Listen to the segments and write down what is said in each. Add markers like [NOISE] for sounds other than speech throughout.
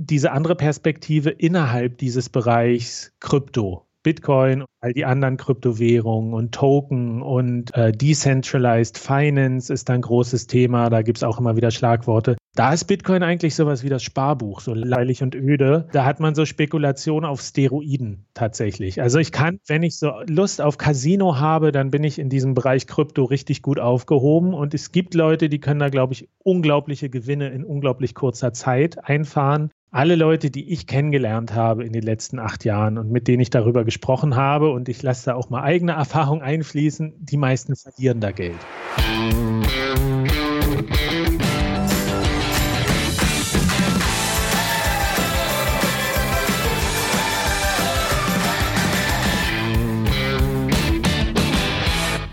diese andere Perspektive innerhalb dieses Bereichs Krypto. Bitcoin, all die anderen Kryptowährungen und Token und äh, Decentralized Finance ist ein großes Thema. Da gibt es auch immer wieder Schlagworte. Da ist Bitcoin eigentlich sowas wie das Sparbuch, so leilig und öde. Da hat man so Spekulation auf Steroiden tatsächlich. Also ich kann, wenn ich so Lust auf Casino habe, dann bin ich in diesem Bereich Krypto richtig gut aufgehoben. Und es gibt Leute, die können da, glaube ich, unglaubliche Gewinne in unglaublich kurzer Zeit einfahren alle Leute, die ich kennengelernt habe in den letzten acht Jahren und mit denen ich darüber gesprochen habe, und ich lasse da auch mal eigene Erfahrung einfließen, die meisten verlieren da Geld.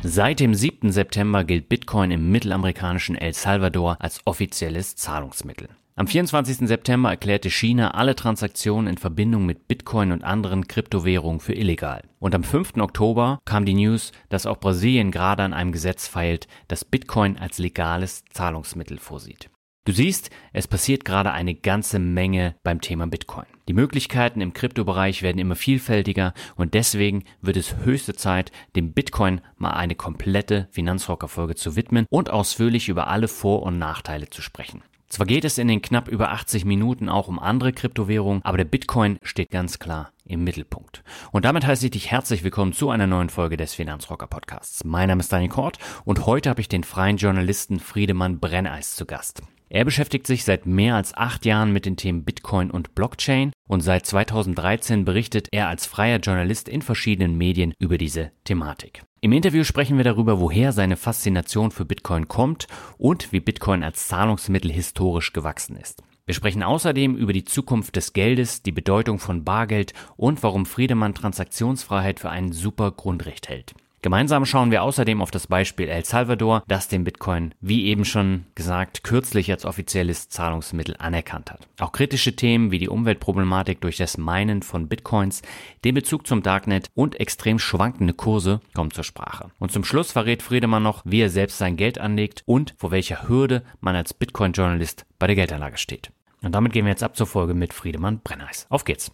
Seit dem 7. September gilt Bitcoin im mittelamerikanischen El Salvador als offizielles Zahlungsmittel. Am 24. September erklärte China alle Transaktionen in Verbindung mit Bitcoin und anderen Kryptowährungen für illegal. Und am 5. Oktober kam die News, dass auch Brasilien gerade an einem Gesetz feilt, das Bitcoin als legales Zahlungsmittel vorsieht. Du siehst, es passiert gerade eine ganze Menge beim Thema Bitcoin. Die Möglichkeiten im Kryptobereich werden immer vielfältiger und deswegen wird es höchste Zeit, dem Bitcoin mal eine komplette Finanzrocker-Folge zu widmen und ausführlich über alle Vor- und Nachteile zu sprechen. Zwar geht es in den knapp über 80 Minuten auch um andere Kryptowährungen, aber der Bitcoin steht ganz klar im Mittelpunkt. Und damit heiße ich dich herzlich willkommen zu einer neuen Folge des Finanzrocker Podcasts. Mein Name ist Daniel Kort und heute habe ich den freien Journalisten Friedemann Brenneis zu Gast. Er beschäftigt sich seit mehr als acht Jahren mit den Themen Bitcoin und Blockchain und seit 2013 berichtet er als freier Journalist in verschiedenen Medien über diese Thematik. Im Interview sprechen wir darüber, woher seine Faszination für Bitcoin kommt und wie Bitcoin als Zahlungsmittel historisch gewachsen ist. Wir sprechen außerdem über die Zukunft des Geldes, die Bedeutung von Bargeld und warum Friedemann Transaktionsfreiheit für ein super Grundrecht hält. Gemeinsam schauen wir außerdem auf das Beispiel El Salvador, das den Bitcoin, wie eben schon gesagt, kürzlich als offizielles Zahlungsmittel anerkannt hat. Auch kritische Themen wie die Umweltproblematik durch das Meinen von Bitcoins, den Bezug zum Darknet und extrem schwankende Kurse kommen zur Sprache. Und zum Schluss verrät Friedemann noch, wie er selbst sein Geld anlegt und vor welcher Hürde man als Bitcoin-Journalist bei der Geldanlage steht. Und damit gehen wir jetzt ab zur Folge mit Friedemann Brenneis. Auf geht's!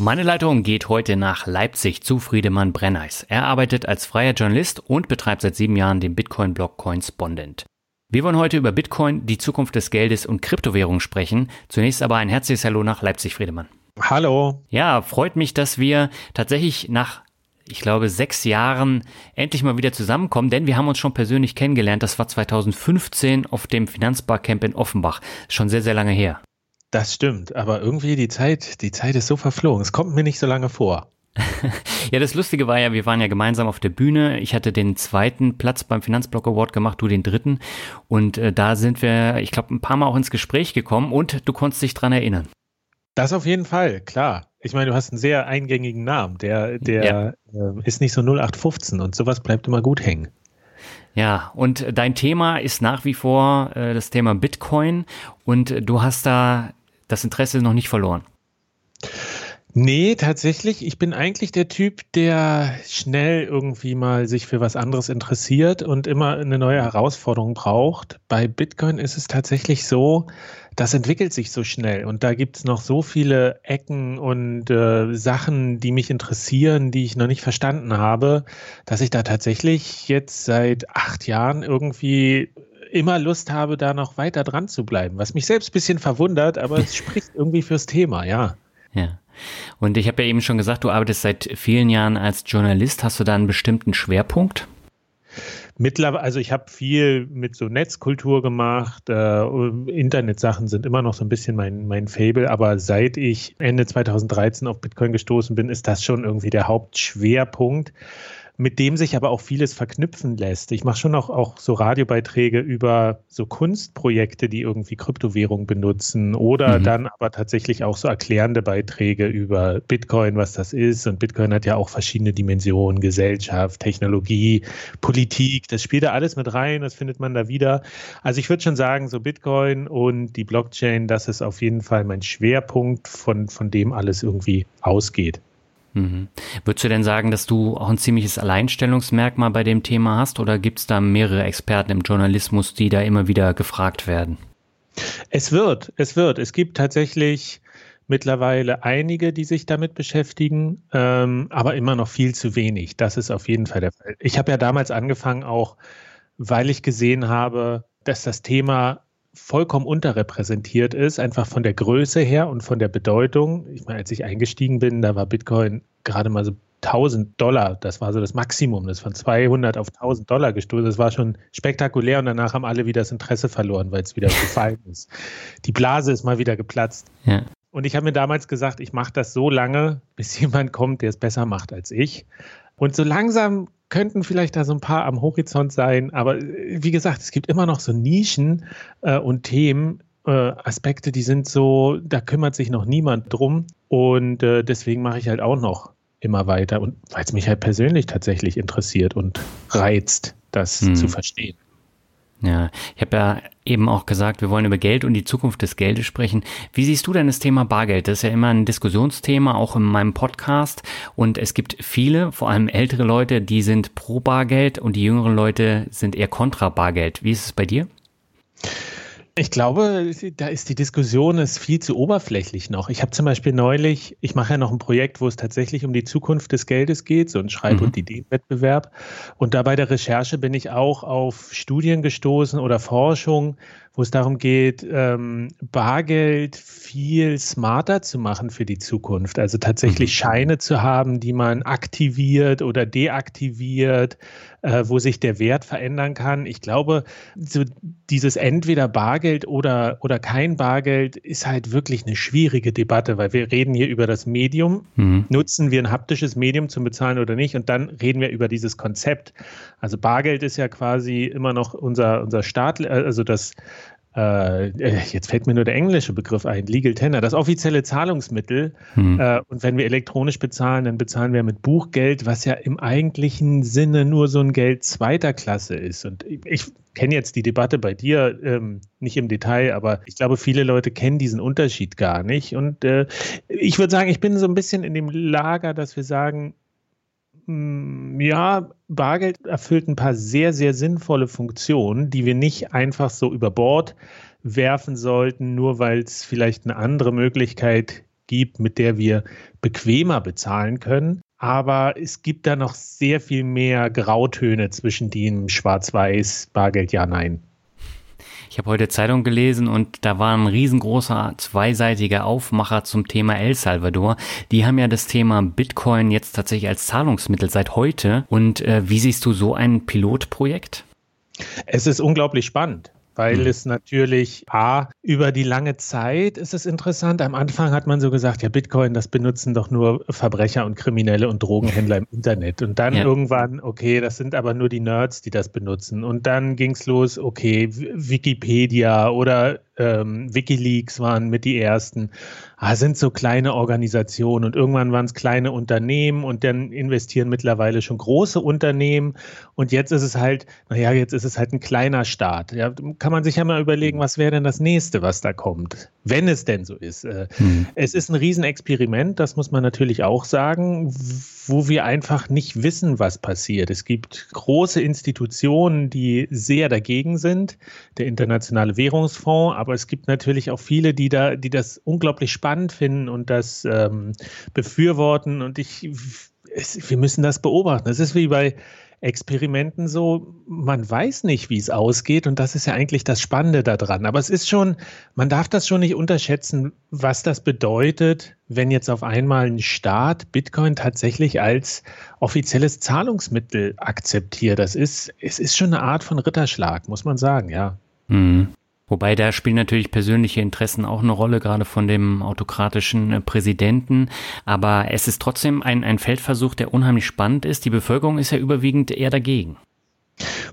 Meine Leitung geht heute nach Leipzig zu Friedemann Brenneis. Er arbeitet als freier Journalist und betreibt seit sieben Jahren den Bitcoin-Blog Coinspondent. Wir wollen heute über Bitcoin, die Zukunft des Geldes und Kryptowährungen sprechen. Zunächst aber ein herzliches Hallo nach Leipzig, Friedemann. Hallo. Ja, freut mich, dass wir tatsächlich nach ich glaube, sechs Jahren endlich mal wieder zusammenkommen, denn wir haben uns schon persönlich kennengelernt. Das war 2015 auf dem Finanzbarcamp in Offenbach. Schon sehr, sehr lange her. Das stimmt, aber irgendwie die Zeit, die Zeit ist so verflogen. Es kommt mir nicht so lange vor. [LAUGHS] ja, das Lustige war ja, wir waren ja gemeinsam auf der Bühne. Ich hatte den zweiten Platz beim Finanzblock Award gemacht, du den dritten. Und äh, da sind wir, ich glaube, ein paar Mal auch ins Gespräch gekommen und du konntest dich dran erinnern. Das auf jeden Fall, klar. Ich meine, du hast einen sehr eingängigen Namen. Der, der ja. äh, ist nicht so 0815 und sowas bleibt immer gut hängen. Ja, und dein Thema ist nach wie vor äh, das Thema Bitcoin und du hast da das Interesse noch nicht verloren. Nee, tatsächlich. Ich bin eigentlich der Typ, der schnell irgendwie mal sich für was anderes interessiert und immer eine neue Herausforderung braucht. Bei Bitcoin ist es tatsächlich so, das entwickelt sich so schnell und da gibt es noch so viele Ecken und äh, Sachen, die mich interessieren, die ich noch nicht verstanden habe, dass ich da tatsächlich jetzt seit acht Jahren irgendwie immer Lust habe, da noch weiter dran zu bleiben, was mich selbst ein bisschen verwundert, aber es [LAUGHS] spricht irgendwie fürs Thema, ja. Ja. Und ich habe ja eben schon gesagt, du arbeitest seit vielen Jahren als Journalist. Hast du da einen bestimmten Schwerpunkt? Mittlerweile, also ich habe viel mit so Netzkultur gemacht. Äh, Internetsachen sind immer noch so ein bisschen mein, mein Fable, aber seit ich Ende 2013 auf Bitcoin gestoßen bin, ist das schon irgendwie der Hauptschwerpunkt mit dem sich aber auch vieles verknüpfen lässt. Ich mache schon auch, auch so Radiobeiträge über so Kunstprojekte, die irgendwie Kryptowährung benutzen oder mhm. dann aber tatsächlich auch so erklärende Beiträge über Bitcoin, was das ist. Und Bitcoin hat ja auch verschiedene Dimensionen, Gesellschaft, Technologie, Politik, das spielt da alles mit rein, das findet man da wieder. Also ich würde schon sagen, so Bitcoin und die Blockchain, das ist auf jeden Fall mein Schwerpunkt, von, von dem alles irgendwie ausgeht. Mhm. Würdest du denn sagen, dass du auch ein ziemliches Alleinstellungsmerkmal bei dem Thema hast oder gibt es da mehrere Experten im Journalismus, die da immer wieder gefragt werden? Es wird, es wird. Es gibt tatsächlich mittlerweile einige, die sich damit beschäftigen, ähm, aber immer noch viel zu wenig. Das ist auf jeden Fall der Fall. Ich habe ja damals angefangen, auch weil ich gesehen habe, dass das Thema vollkommen unterrepräsentiert ist, einfach von der Größe her und von der Bedeutung. Ich meine, als ich eingestiegen bin, da war Bitcoin gerade mal so 1000 Dollar. Das war so das Maximum. Das ist von 200 auf 1000 Dollar gestoßen. Das war schon spektakulär und danach haben alle wieder das Interesse verloren, weil es wieder gefallen ist. Die Blase ist mal wieder geplatzt. Ja. Und ich habe mir damals gesagt, ich mache das so lange, bis [LAUGHS] jemand kommt, der es besser macht als ich. Und so langsam könnten vielleicht da so ein paar am Horizont sein, aber äh, wie gesagt, es gibt immer noch so Nischen äh, und Themen, äh, Aspekte, die sind so, da kümmert sich noch niemand drum und äh, deswegen mache ich halt auch noch immer weiter und weil es mich halt persönlich tatsächlich interessiert und reizt, das hm. zu verstehen. Ja, ich habe ja eben auch gesagt, wir wollen über Geld und die Zukunft des Geldes sprechen. Wie siehst du denn das Thema Bargeld? Das ist ja immer ein Diskussionsthema, auch in meinem Podcast. Und es gibt viele, vor allem ältere Leute, die sind pro Bargeld und die jüngeren Leute sind eher kontra Bargeld. Wie ist es bei dir? Ich glaube, da ist die Diskussion ist viel zu oberflächlich noch. Ich habe zum Beispiel neulich, ich mache ja noch ein Projekt, wo es tatsächlich um die Zukunft des Geldes geht, so ein Schreib- mhm. und Ideenwettbewerb. Und da bei der Recherche bin ich auch auf Studien gestoßen oder Forschung, wo es darum geht, ähm, Bargeld viel smarter zu machen für die Zukunft. Also tatsächlich mhm. Scheine zu haben, die man aktiviert oder deaktiviert, äh, wo sich der Wert verändern kann. Ich glaube, so dieses entweder Bargeld oder, oder kein Bargeld ist halt wirklich eine schwierige Debatte, weil wir reden hier über das Medium. Mhm. Nutzen wir ein haptisches Medium zum Bezahlen oder nicht? Und dann reden wir über dieses Konzept. Also Bargeld ist ja quasi immer noch unser, unser Staat, also das äh, jetzt fällt mir nur der englische Begriff ein, Legal Tender, das offizielle Zahlungsmittel. Hm. Äh, und wenn wir elektronisch bezahlen, dann bezahlen wir mit Buchgeld, was ja im eigentlichen Sinne nur so ein Geld zweiter Klasse ist. Und ich, ich kenne jetzt die Debatte bei dir ähm, nicht im Detail, aber ich glaube, viele Leute kennen diesen Unterschied gar nicht. Und äh, ich würde sagen, ich bin so ein bisschen in dem Lager, dass wir sagen, ja, Bargeld erfüllt ein paar sehr, sehr sinnvolle Funktionen, die wir nicht einfach so über Bord werfen sollten, nur weil es vielleicht eine andere Möglichkeit gibt, mit der wir bequemer bezahlen können. Aber es gibt da noch sehr viel mehr Grautöne zwischen dem Schwarz-Weiß, Bargeld, ja, nein. Ich habe heute Zeitung gelesen und da war ein riesengroßer zweiseitiger Aufmacher zum Thema El Salvador. Die haben ja das Thema Bitcoin jetzt tatsächlich als Zahlungsmittel seit heute. Und äh, wie siehst du so ein Pilotprojekt? Es ist unglaublich spannend weil mhm. es natürlich A, über die lange Zeit ist es interessant. Am Anfang hat man so gesagt, ja, Bitcoin, das benutzen doch nur Verbrecher und Kriminelle und Drogenhändler im Internet. Und dann ja. irgendwann, okay, das sind aber nur die Nerds, die das benutzen. Und dann ging es los, okay, Wikipedia oder ähm, Wikileaks waren mit die ersten. Ah, sind so kleine Organisationen und irgendwann waren es kleine Unternehmen und dann investieren mittlerweile schon große Unternehmen und jetzt ist es halt, naja, jetzt ist es halt ein kleiner Staat. Ja, kann man sich ja mal überlegen, was wäre denn das nächste, was da kommt, wenn es denn so ist. Äh, hm. Es ist ein Riesenexperiment, das muss man natürlich auch sagen, wo wir einfach nicht wissen, was passiert. Es gibt große Institutionen, die sehr dagegen sind, der Internationale Währungsfonds, aber es gibt natürlich auch viele, die da, die das unglaublich spannend finden und das ähm, befürworten. Und ich, es, wir müssen das beobachten. Es ist wie bei Experimenten so, man weiß nicht, wie es ausgeht und das ist ja eigentlich das Spannende daran. Aber es ist schon, man darf das schon nicht unterschätzen, was das bedeutet, wenn jetzt auf einmal ein Staat Bitcoin tatsächlich als offizielles Zahlungsmittel akzeptiert. Das ist, es ist schon eine Art von Ritterschlag, muss man sagen, ja. Mhm. Wobei da spielen natürlich persönliche Interessen auch eine Rolle, gerade von dem autokratischen äh, Präsidenten. Aber es ist trotzdem ein, ein Feldversuch, der unheimlich spannend ist. Die Bevölkerung ist ja überwiegend eher dagegen.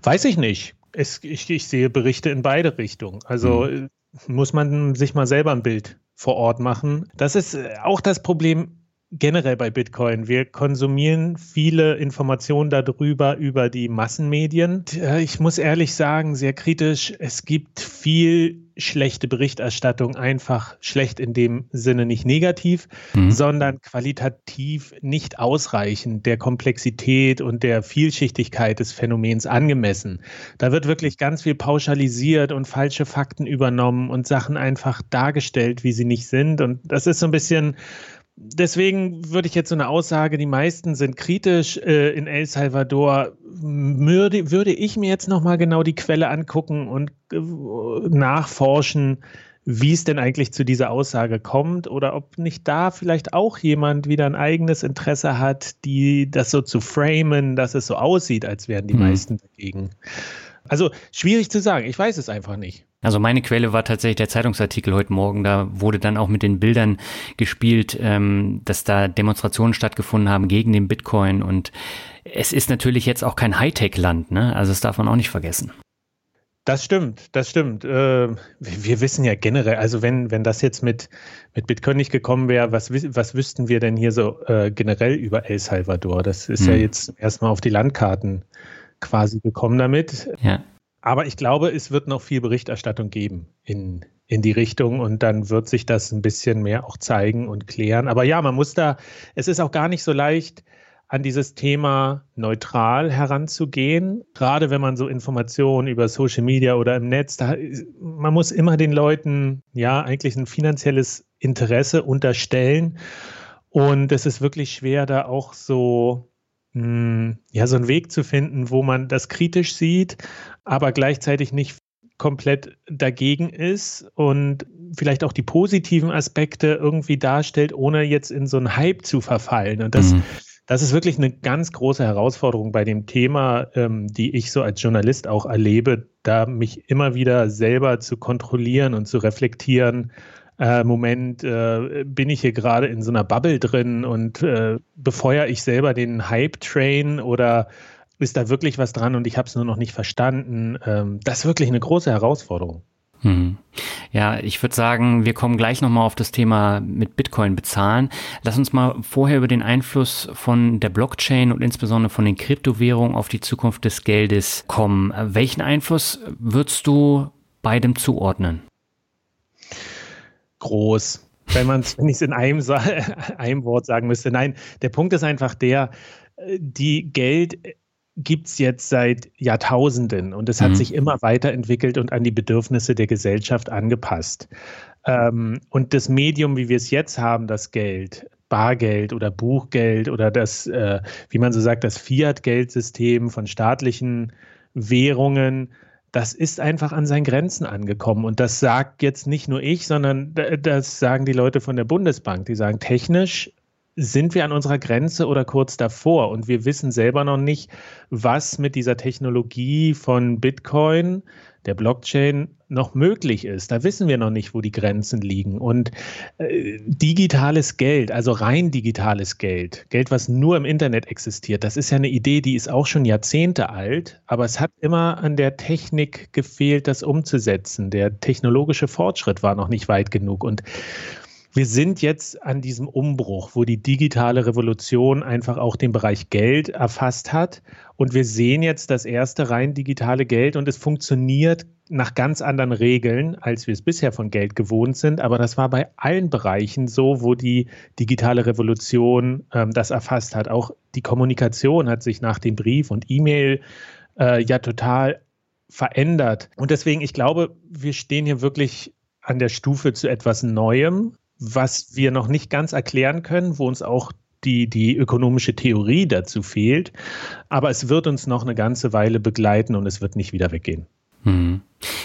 Weiß ich nicht. Es, ich, ich sehe Berichte in beide Richtungen. Also hm. muss man sich mal selber ein Bild vor Ort machen. Das ist äh, auch das Problem generell bei Bitcoin. Wir konsumieren viele Informationen darüber über die Massenmedien. Äh, ich muss ehrlich sagen, sehr kritisch. Es gibt viel schlechte Berichterstattung, einfach schlecht in dem Sinne nicht negativ, mhm. sondern qualitativ nicht ausreichend der Komplexität und der Vielschichtigkeit des Phänomens angemessen. Da wird wirklich ganz viel pauschalisiert und falsche Fakten übernommen und Sachen einfach dargestellt, wie sie nicht sind. Und das ist so ein bisschen deswegen würde ich jetzt so eine Aussage, die meisten sind kritisch äh, in El Salvador, würde, würde ich mir jetzt nochmal genau die Quelle angucken und äh, nachforschen, wie es denn eigentlich zu dieser Aussage kommt oder ob nicht da vielleicht auch jemand wieder ein eigenes Interesse hat, die das so zu framen, dass es so aussieht, als wären die mhm. meisten dagegen. Also schwierig zu sagen, ich weiß es einfach nicht. Also meine Quelle war tatsächlich der Zeitungsartikel heute Morgen. Da wurde dann auch mit den Bildern gespielt, ähm, dass da Demonstrationen stattgefunden haben gegen den Bitcoin. Und es ist natürlich jetzt auch kein Hightech-Land, ne? Also das darf man auch nicht vergessen. Das stimmt, das stimmt. Äh, wir wissen ja generell, also wenn, wenn das jetzt mit, mit Bitcoin nicht gekommen wäre, was, was wüssten wir denn hier so äh, generell über El Salvador? Das ist hm. ja jetzt erstmal auf die Landkarten quasi gekommen damit. Ja. Aber ich glaube, es wird noch viel Berichterstattung geben in, in die Richtung und dann wird sich das ein bisschen mehr auch zeigen und klären. Aber ja, man muss da, es ist auch gar nicht so leicht, an dieses Thema neutral heranzugehen. Gerade wenn man so Informationen über Social Media oder im Netz, da, man muss immer den Leuten ja eigentlich ein finanzielles Interesse unterstellen. Und es ist wirklich schwer, da auch so ja, so einen Weg zu finden, wo man das kritisch sieht, aber gleichzeitig nicht komplett dagegen ist und vielleicht auch die positiven Aspekte irgendwie darstellt, ohne jetzt in so einen Hype zu verfallen. Und das, mhm. das ist wirklich eine ganz große Herausforderung bei dem Thema, ähm, die ich so als Journalist auch erlebe, da mich immer wieder selber zu kontrollieren und zu reflektieren, äh, Moment, äh, bin ich hier gerade in so einer Bubble drin und äh, befeuere ich selber den Hype-Train oder ist da wirklich was dran und ich habe es nur noch nicht verstanden? Ähm, das ist wirklich eine große Herausforderung. Hm. Ja, ich würde sagen, wir kommen gleich nochmal auf das Thema mit Bitcoin bezahlen. Lass uns mal vorher über den Einfluss von der Blockchain und insbesondere von den Kryptowährungen auf die Zukunft des Geldes kommen. Welchen Einfluss würdest du beidem zuordnen? Groß. Wenn man es, wenn ich es in einem, [LAUGHS] einem Wort sagen müsste. Nein, der Punkt ist einfach der, äh, die Geld gibt es jetzt seit Jahrtausenden und es hat mhm. sich immer weiterentwickelt und an die Bedürfnisse der Gesellschaft angepasst. Ähm, und das Medium, wie wir es jetzt haben, das Geld, Bargeld oder Buchgeld oder das, äh, wie man so sagt, das Fiat-Geldsystem von staatlichen Währungen, das ist einfach an seinen Grenzen angekommen. Und das sagt jetzt nicht nur ich, sondern das sagen die Leute von der Bundesbank. Die sagen, technisch sind wir an unserer Grenze oder kurz davor. Und wir wissen selber noch nicht, was mit dieser Technologie von Bitcoin, der Blockchain noch möglich ist. Da wissen wir noch nicht, wo die Grenzen liegen. Und äh, digitales Geld, also rein digitales Geld, Geld, was nur im Internet existiert, das ist ja eine Idee, die ist auch schon Jahrzehnte alt, aber es hat immer an der Technik gefehlt, das umzusetzen. Der technologische Fortschritt war noch nicht weit genug. Und wir sind jetzt an diesem Umbruch, wo die digitale Revolution einfach auch den Bereich Geld erfasst hat. Und wir sehen jetzt das erste rein digitale Geld und es funktioniert nach ganz anderen Regeln, als wir es bisher von Geld gewohnt sind. Aber das war bei allen Bereichen so, wo die digitale Revolution ähm, das erfasst hat. Auch die Kommunikation hat sich nach dem Brief und E-Mail äh, ja total verändert. Und deswegen, ich glaube, wir stehen hier wirklich an der Stufe zu etwas Neuem, was wir noch nicht ganz erklären können, wo uns auch die, die ökonomische Theorie dazu fehlt. Aber es wird uns noch eine ganze Weile begleiten und es wird nicht wieder weggehen. Hm.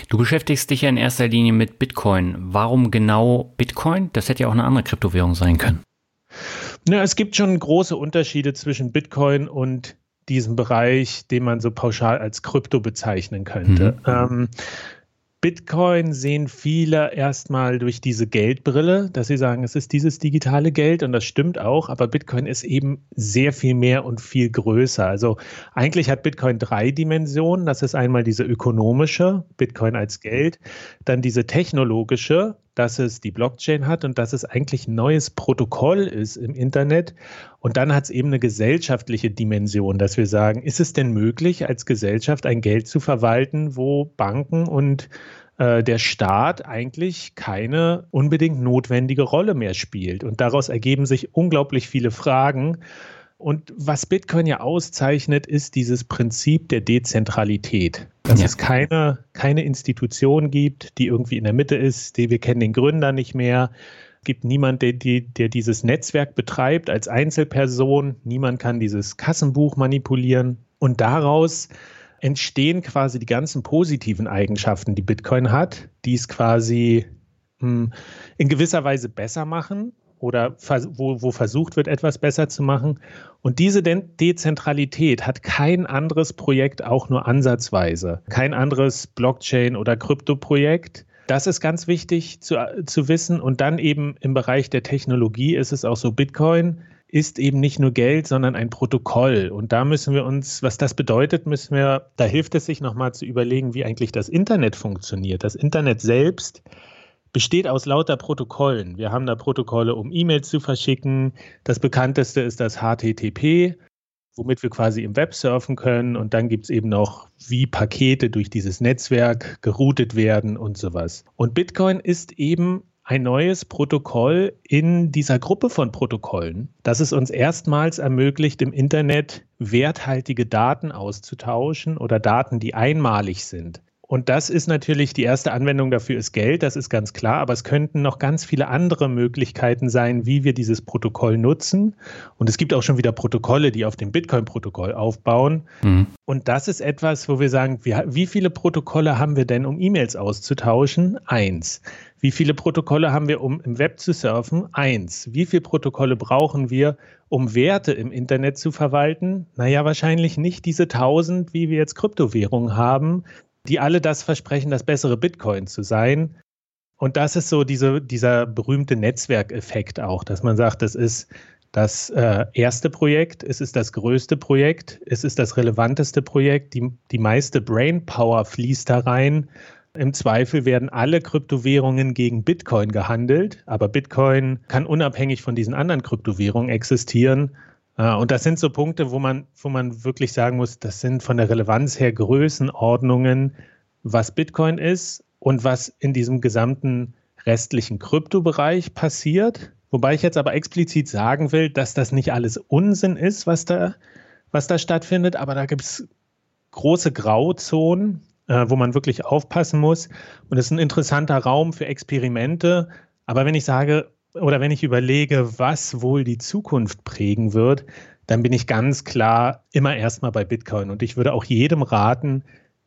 Du beschäftigst dich ja in erster Linie mit Bitcoin. Warum genau Bitcoin? Das hätte ja auch eine andere Kryptowährung sein können. Na, es gibt schon große Unterschiede zwischen Bitcoin und diesem Bereich, den man so pauschal als Krypto bezeichnen könnte. Mhm. Ähm, Bitcoin sehen viele erstmal durch diese Geldbrille, dass sie sagen, es ist dieses digitale Geld und das stimmt auch, aber Bitcoin ist eben sehr viel mehr und viel größer. Also eigentlich hat Bitcoin drei Dimensionen. Das ist einmal diese ökonomische, Bitcoin als Geld, dann diese technologische, dass es die Blockchain hat und dass es eigentlich ein neues Protokoll ist im Internet. Und dann hat es eben eine gesellschaftliche Dimension, dass wir sagen, ist es denn möglich, als Gesellschaft ein Geld zu verwalten, wo Banken und äh, der Staat eigentlich keine unbedingt notwendige Rolle mehr spielt. Und daraus ergeben sich unglaublich viele Fragen. Und was Bitcoin ja auszeichnet, ist dieses Prinzip der Dezentralität. Dass ja. es keine, keine Institution gibt, die irgendwie in der Mitte ist, die wir kennen den Gründer nicht mehr. Es gibt niemand, der, der dieses Netzwerk betreibt als Einzelperson. Niemand kann dieses Kassenbuch manipulieren. Und daraus entstehen quasi die ganzen positiven Eigenschaften, die Bitcoin hat, die es quasi hm, in gewisser Weise besser machen oder wo, wo versucht wird, etwas besser zu machen. Und diese De Dezentralität hat kein anderes Projekt auch nur ansatzweise, kein anderes Blockchain- oder Krypto-Projekt. Das ist ganz wichtig zu, zu wissen. Und dann eben im Bereich der Technologie ist es auch so, Bitcoin ist eben nicht nur Geld, sondern ein Protokoll. Und da müssen wir uns, was das bedeutet, müssen wir, da hilft es sich nochmal zu überlegen, wie eigentlich das Internet funktioniert. Das Internet selbst besteht aus lauter Protokollen. Wir haben da Protokolle, um E-Mails zu verschicken. Das bekannteste ist das HTTP, womit wir quasi im Web surfen können. Und dann gibt es eben noch, wie Pakete durch dieses Netzwerk geroutet werden und sowas. Und Bitcoin ist eben ein neues Protokoll in dieser Gruppe von Protokollen, das es uns erstmals ermöglicht, im Internet werthaltige Daten auszutauschen oder Daten, die einmalig sind. Und das ist natürlich die erste Anwendung dafür ist Geld, das ist ganz klar, aber es könnten noch ganz viele andere Möglichkeiten sein, wie wir dieses Protokoll nutzen. Und es gibt auch schon wieder Protokolle, die auf dem Bitcoin-Protokoll aufbauen. Mhm. Und das ist etwas, wo wir sagen, wie, wie viele Protokolle haben wir denn, um E-Mails auszutauschen? Eins. Wie viele Protokolle haben wir, um im Web zu surfen? Eins. Wie viele Protokolle brauchen wir, um Werte im Internet zu verwalten? Naja, wahrscheinlich nicht diese tausend, wie wir jetzt Kryptowährungen haben, die alle das versprechen, das bessere Bitcoin zu sein. Und das ist so diese, dieser berühmte Netzwerkeffekt auch, dass man sagt, das ist das äh, erste Projekt, es ist das größte Projekt, es ist das relevanteste Projekt, die, die meiste Brainpower fließt da rein. Im Zweifel werden alle Kryptowährungen gegen Bitcoin gehandelt, aber Bitcoin kann unabhängig von diesen anderen Kryptowährungen existieren. Ah, und das sind so Punkte, wo man, wo man wirklich sagen muss, das sind von der Relevanz her Größenordnungen, was Bitcoin ist und was in diesem gesamten restlichen Kryptobereich passiert. Wobei ich jetzt aber explizit sagen will, dass das nicht alles Unsinn ist, was da, was da stattfindet, aber da gibt es große Grauzonen, äh, wo man wirklich aufpassen muss. Und es ist ein interessanter Raum für Experimente. Aber wenn ich sage, oder wenn ich überlege, was wohl die Zukunft prägen wird, dann bin ich ganz klar immer erstmal bei Bitcoin. Und ich würde auch jedem raten,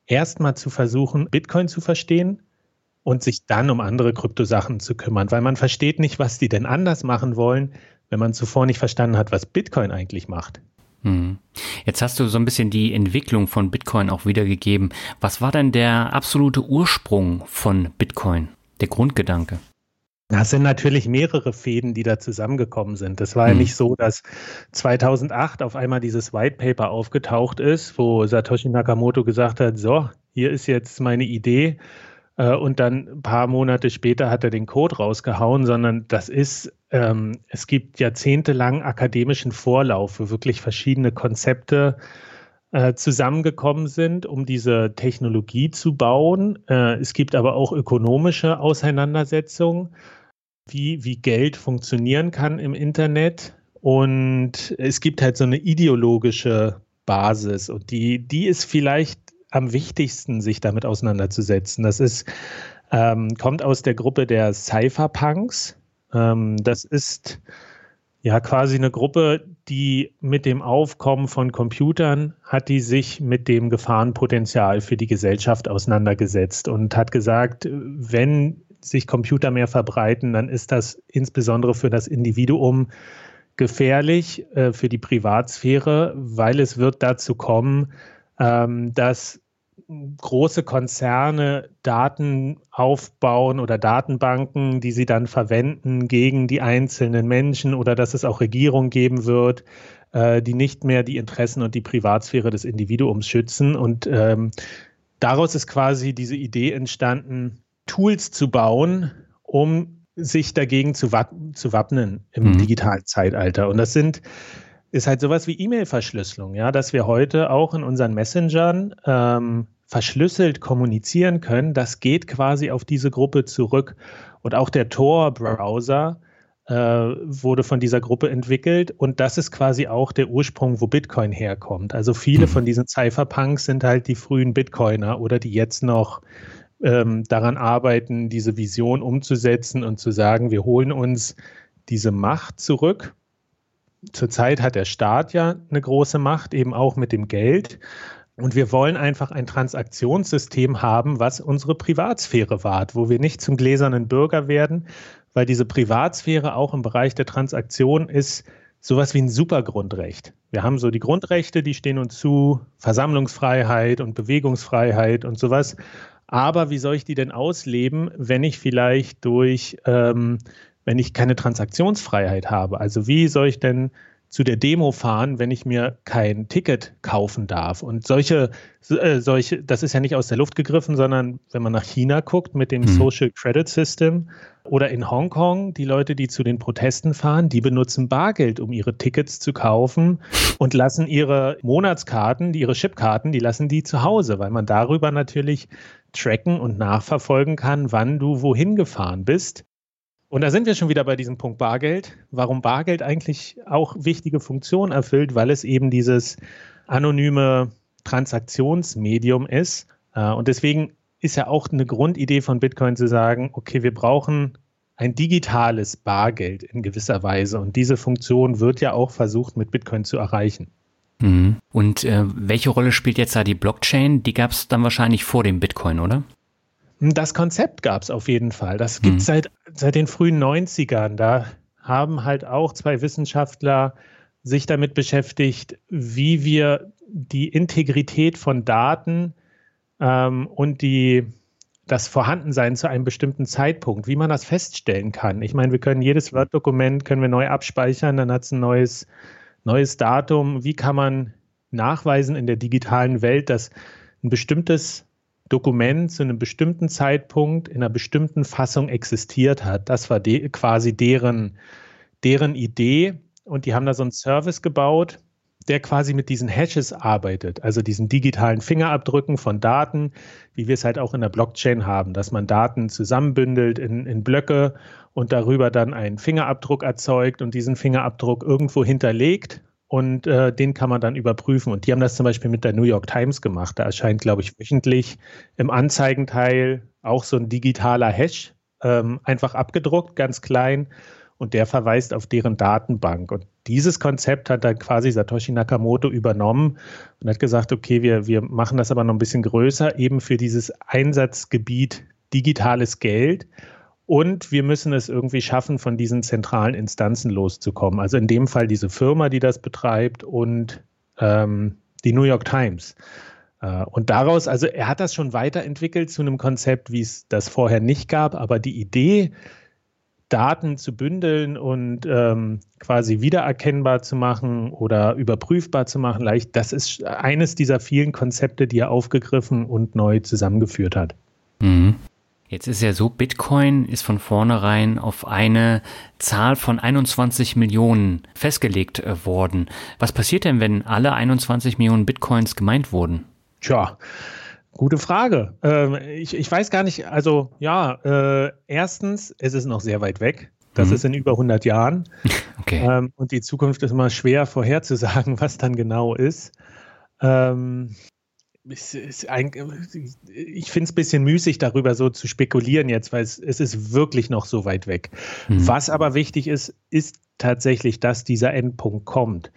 erstmal zu versuchen, Bitcoin zu verstehen und sich dann um andere Kryptosachen zu kümmern, weil man versteht nicht, was die denn anders machen wollen, wenn man zuvor nicht verstanden hat, was Bitcoin eigentlich macht. Hm. Jetzt hast du so ein bisschen die Entwicklung von Bitcoin auch wiedergegeben. Was war denn der absolute Ursprung von Bitcoin, der Grundgedanke? Das sind natürlich mehrere Fäden, die da zusammengekommen sind. Das war mhm. ja nicht so, dass 2008 auf einmal dieses White Paper aufgetaucht ist, wo Satoshi Nakamoto gesagt hat, so, hier ist jetzt meine Idee. Äh, und dann ein paar Monate später hat er den Code rausgehauen, sondern das ist, ähm, es gibt jahrzehntelang akademischen Vorlauf, wo wirklich verschiedene Konzepte äh, zusammengekommen sind, um diese Technologie zu bauen. Äh, es gibt aber auch ökonomische Auseinandersetzungen wie, wie Geld funktionieren kann im Internet. Und es gibt halt so eine ideologische Basis und die, die ist vielleicht am wichtigsten, sich damit auseinanderzusetzen. Das ist, ähm, kommt aus der Gruppe der Cypherpunks. Ähm, das ist ja quasi eine Gruppe, die mit dem Aufkommen von Computern hat die sich mit dem Gefahrenpotenzial für die Gesellschaft auseinandergesetzt und hat gesagt, wenn sich Computer mehr verbreiten, dann ist das insbesondere für das Individuum gefährlich, äh, für die Privatsphäre, weil es wird dazu kommen, ähm, dass große Konzerne Daten aufbauen oder Datenbanken, die sie dann verwenden gegen die einzelnen Menschen oder dass es auch Regierungen geben wird, äh, die nicht mehr die Interessen und die Privatsphäre des Individuums schützen. Und ähm, daraus ist quasi diese Idee entstanden, Tools zu bauen, um sich dagegen zu, wapp zu wappnen im mhm. digitalen Zeitalter. Und das sind ist halt sowas wie E-Mail-Verschlüsselung, ja, dass wir heute auch in unseren Messengern ähm, verschlüsselt kommunizieren können. Das geht quasi auf diese Gruppe zurück. Und auch der Tor-Browser äh, wurde von dieser Gruppe entwickelt. Und das ist quasi auch der Ursprung, wo Bitcoin herkommt. Also viele mhm. von diesen Cypherpunks sind halt die frühen Bitcoiner oder die jetzt noch ähm, daran arbeiten, diese Vision umzusetzen und zu sagen, wir holen uns diese Macht zurück. Zurzeit hat der Staat ja eine große Macht, eben auch mit dem Geld. Und wir wollen einfach ein Transaktionssystem haben, was unsere Privatsphäre wahrt, wo wir nicht zum gläsernen Bürger werden, weil diese Privatsphäre auch im Bereich der Transaktion ist sowas wie ein Supergrundrecht. Wir haben so die Grundrechte, die stehen uns zu, Versammlungsfreiheit und Bewegungsfreiheit und sowas. Aber wie soll ich die denn ausleben, wenn ich vielleicht durch, ähm, wenn ich keine Transaktionsfreiheit habe? Also wie soll ich denn zu der Demo fahren, wenn ich mir kein Ticket kaufen darf. Und solche, äh, solche, das ist ja nicht aus der Luft gegriffen, sondern wenn man nach China guckt mit dem mhm. Social Credit System oder in Hongkong, die Leute, die zu den Protesten fahren, die benutzen Bargeld, um ihre Tickets zu kaufen und lassen ihre Monatskarten, ihre Chipkarten, die lassen die zu Hause, weil man darüber natürlich tracken und nachverfolgen kann, wann du wohin gefahren bist. Und da sind wir schon wieder bei diesem Punkt Bargeld. Warum Bargeld eigentlich auch wichtige Funktionen erfüllt, weil es eben dieses anonyme Transaktionsmedium ist. Äh, und deswegen ist ja auch eine Grundidee von Bitcoin zu sagen, okay, wir brauchen ein digitales Bargeld in gewisser Weise. Und diese Funktion wird ja auch versucht, mit Bitcoin zu erreichen. Mhm. Und äh, welche Rolle spielt jetzt da die Blockchain? Die gab es dann wahrscheinlich vor dem Bitcoin, oder? Das Konzept gab es auf jeden Fall. Das gibt es mhm. seit, seit den frühen 90ern. Da haben halt auch zwei Wissenschaftler sich damit beschäftigt, wie wir die Integrität von Daten ähm, und die, das Vorhandensein zu einem bestimmten Zeitpunkt, wie man das feststellen kann. Ich meine, wir können jedes Word-Dokument neu abspeichern, dann hat es ein neues, neues Datum. Wie kann man nachweisen in der digitalen Welt, dass ein bestimmtes Dokument zu einem bestimmten Zeitpunkt in einer bestimmten Fassung existiert hat. Das war de quasi deren, deren Idee. Und die haben da so einen Service gebaut, der quasi mit diesen Hashes arbeitet, also diesen digitalen Fingerabdrücken von Daten, wie wir es halt auch in der Blockchain haben, dass man Daten zusammenbündelt in, in Blöcke und darüber dann einen Fingerabdruck erzeugt und diesen Fingerabdruck irgendwo hinterlegt und äh, den kann man dann überprüfen. Und die haben das zum Beispiel mit der New York Times gemacht. Da erscheint, glaube ich, wöchentlich im Anzeigenteil auch so ein digitaler Hash, ähm, einfach abgedruckt, ganz klein. Und der verweist auf deren Datenbank. Und dieses Konzept hat dann quasi Satoshi Nakamoto übernommen und hat gesagt, okay, wir, wir machen das aber noch ein bisschen größer, eben für dieses Einsatzgebiet digitales Geld. Und wir müssen es irgendwie schaffen, von diesen zentralen Instanzen loszukommen. Also in dem Fall diese Firma, die das betreibt und ähm, die New York Times. Äh, und daraus, also er hat das schon weiterentwickelt zu einem Konzept, wie es das vorher nicht gab, aber die Idee, Daten zu bündeln und ähm, quasi wiedererkennbar zu machen oder überprüfbar zu machen, leicht, das ist eines dieser vielen Konzepte, die er aufgegriffen und neu zusammengeführt hat. Mhm. Jetzt ist ja so, Bitcoin ist von vornherein auf eine Zahl von 21 Millionen festgelegt äh, worden. Was passiert denn, wenn alle 21 Millionen Bitcoins gemeint wurden? Tja, gute Frage. Ähm, ich, ich, weiß gar nicht, also ja, äh, erstens, es ist noch sehr weit weg. Das mhm. ist in über 100 Jahren. [LAUGHS] Okay. Ähm, und die Zukunft ist immer schwer vorherzusagen, [LAUGHS] was dann genau ist. Ähm, ist, ist ein, ich finde es ein bisschen müßig, darüber so zu spekulieren jetzt, weil es, es ist wirklich noch so weit weg. Mhm. Was aber wichtig ist, ist tatsächlich, dass dieser Endpunkt kommt.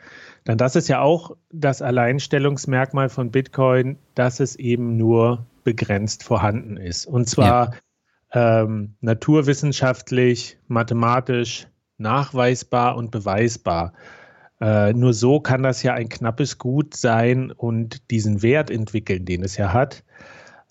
Denn das ist ja auch das Alleinstellungsmerkmal von Bitcoin, dass es eben nur begrenzt vorhanden ist. Und zwar ja. ähm, naturwissenschaftlich, mathematisch nachweisbar und beweisbar. Äh, nur so kann das ja ein knappes Gut sein und diesen Wert entwickeln, den es ja hat.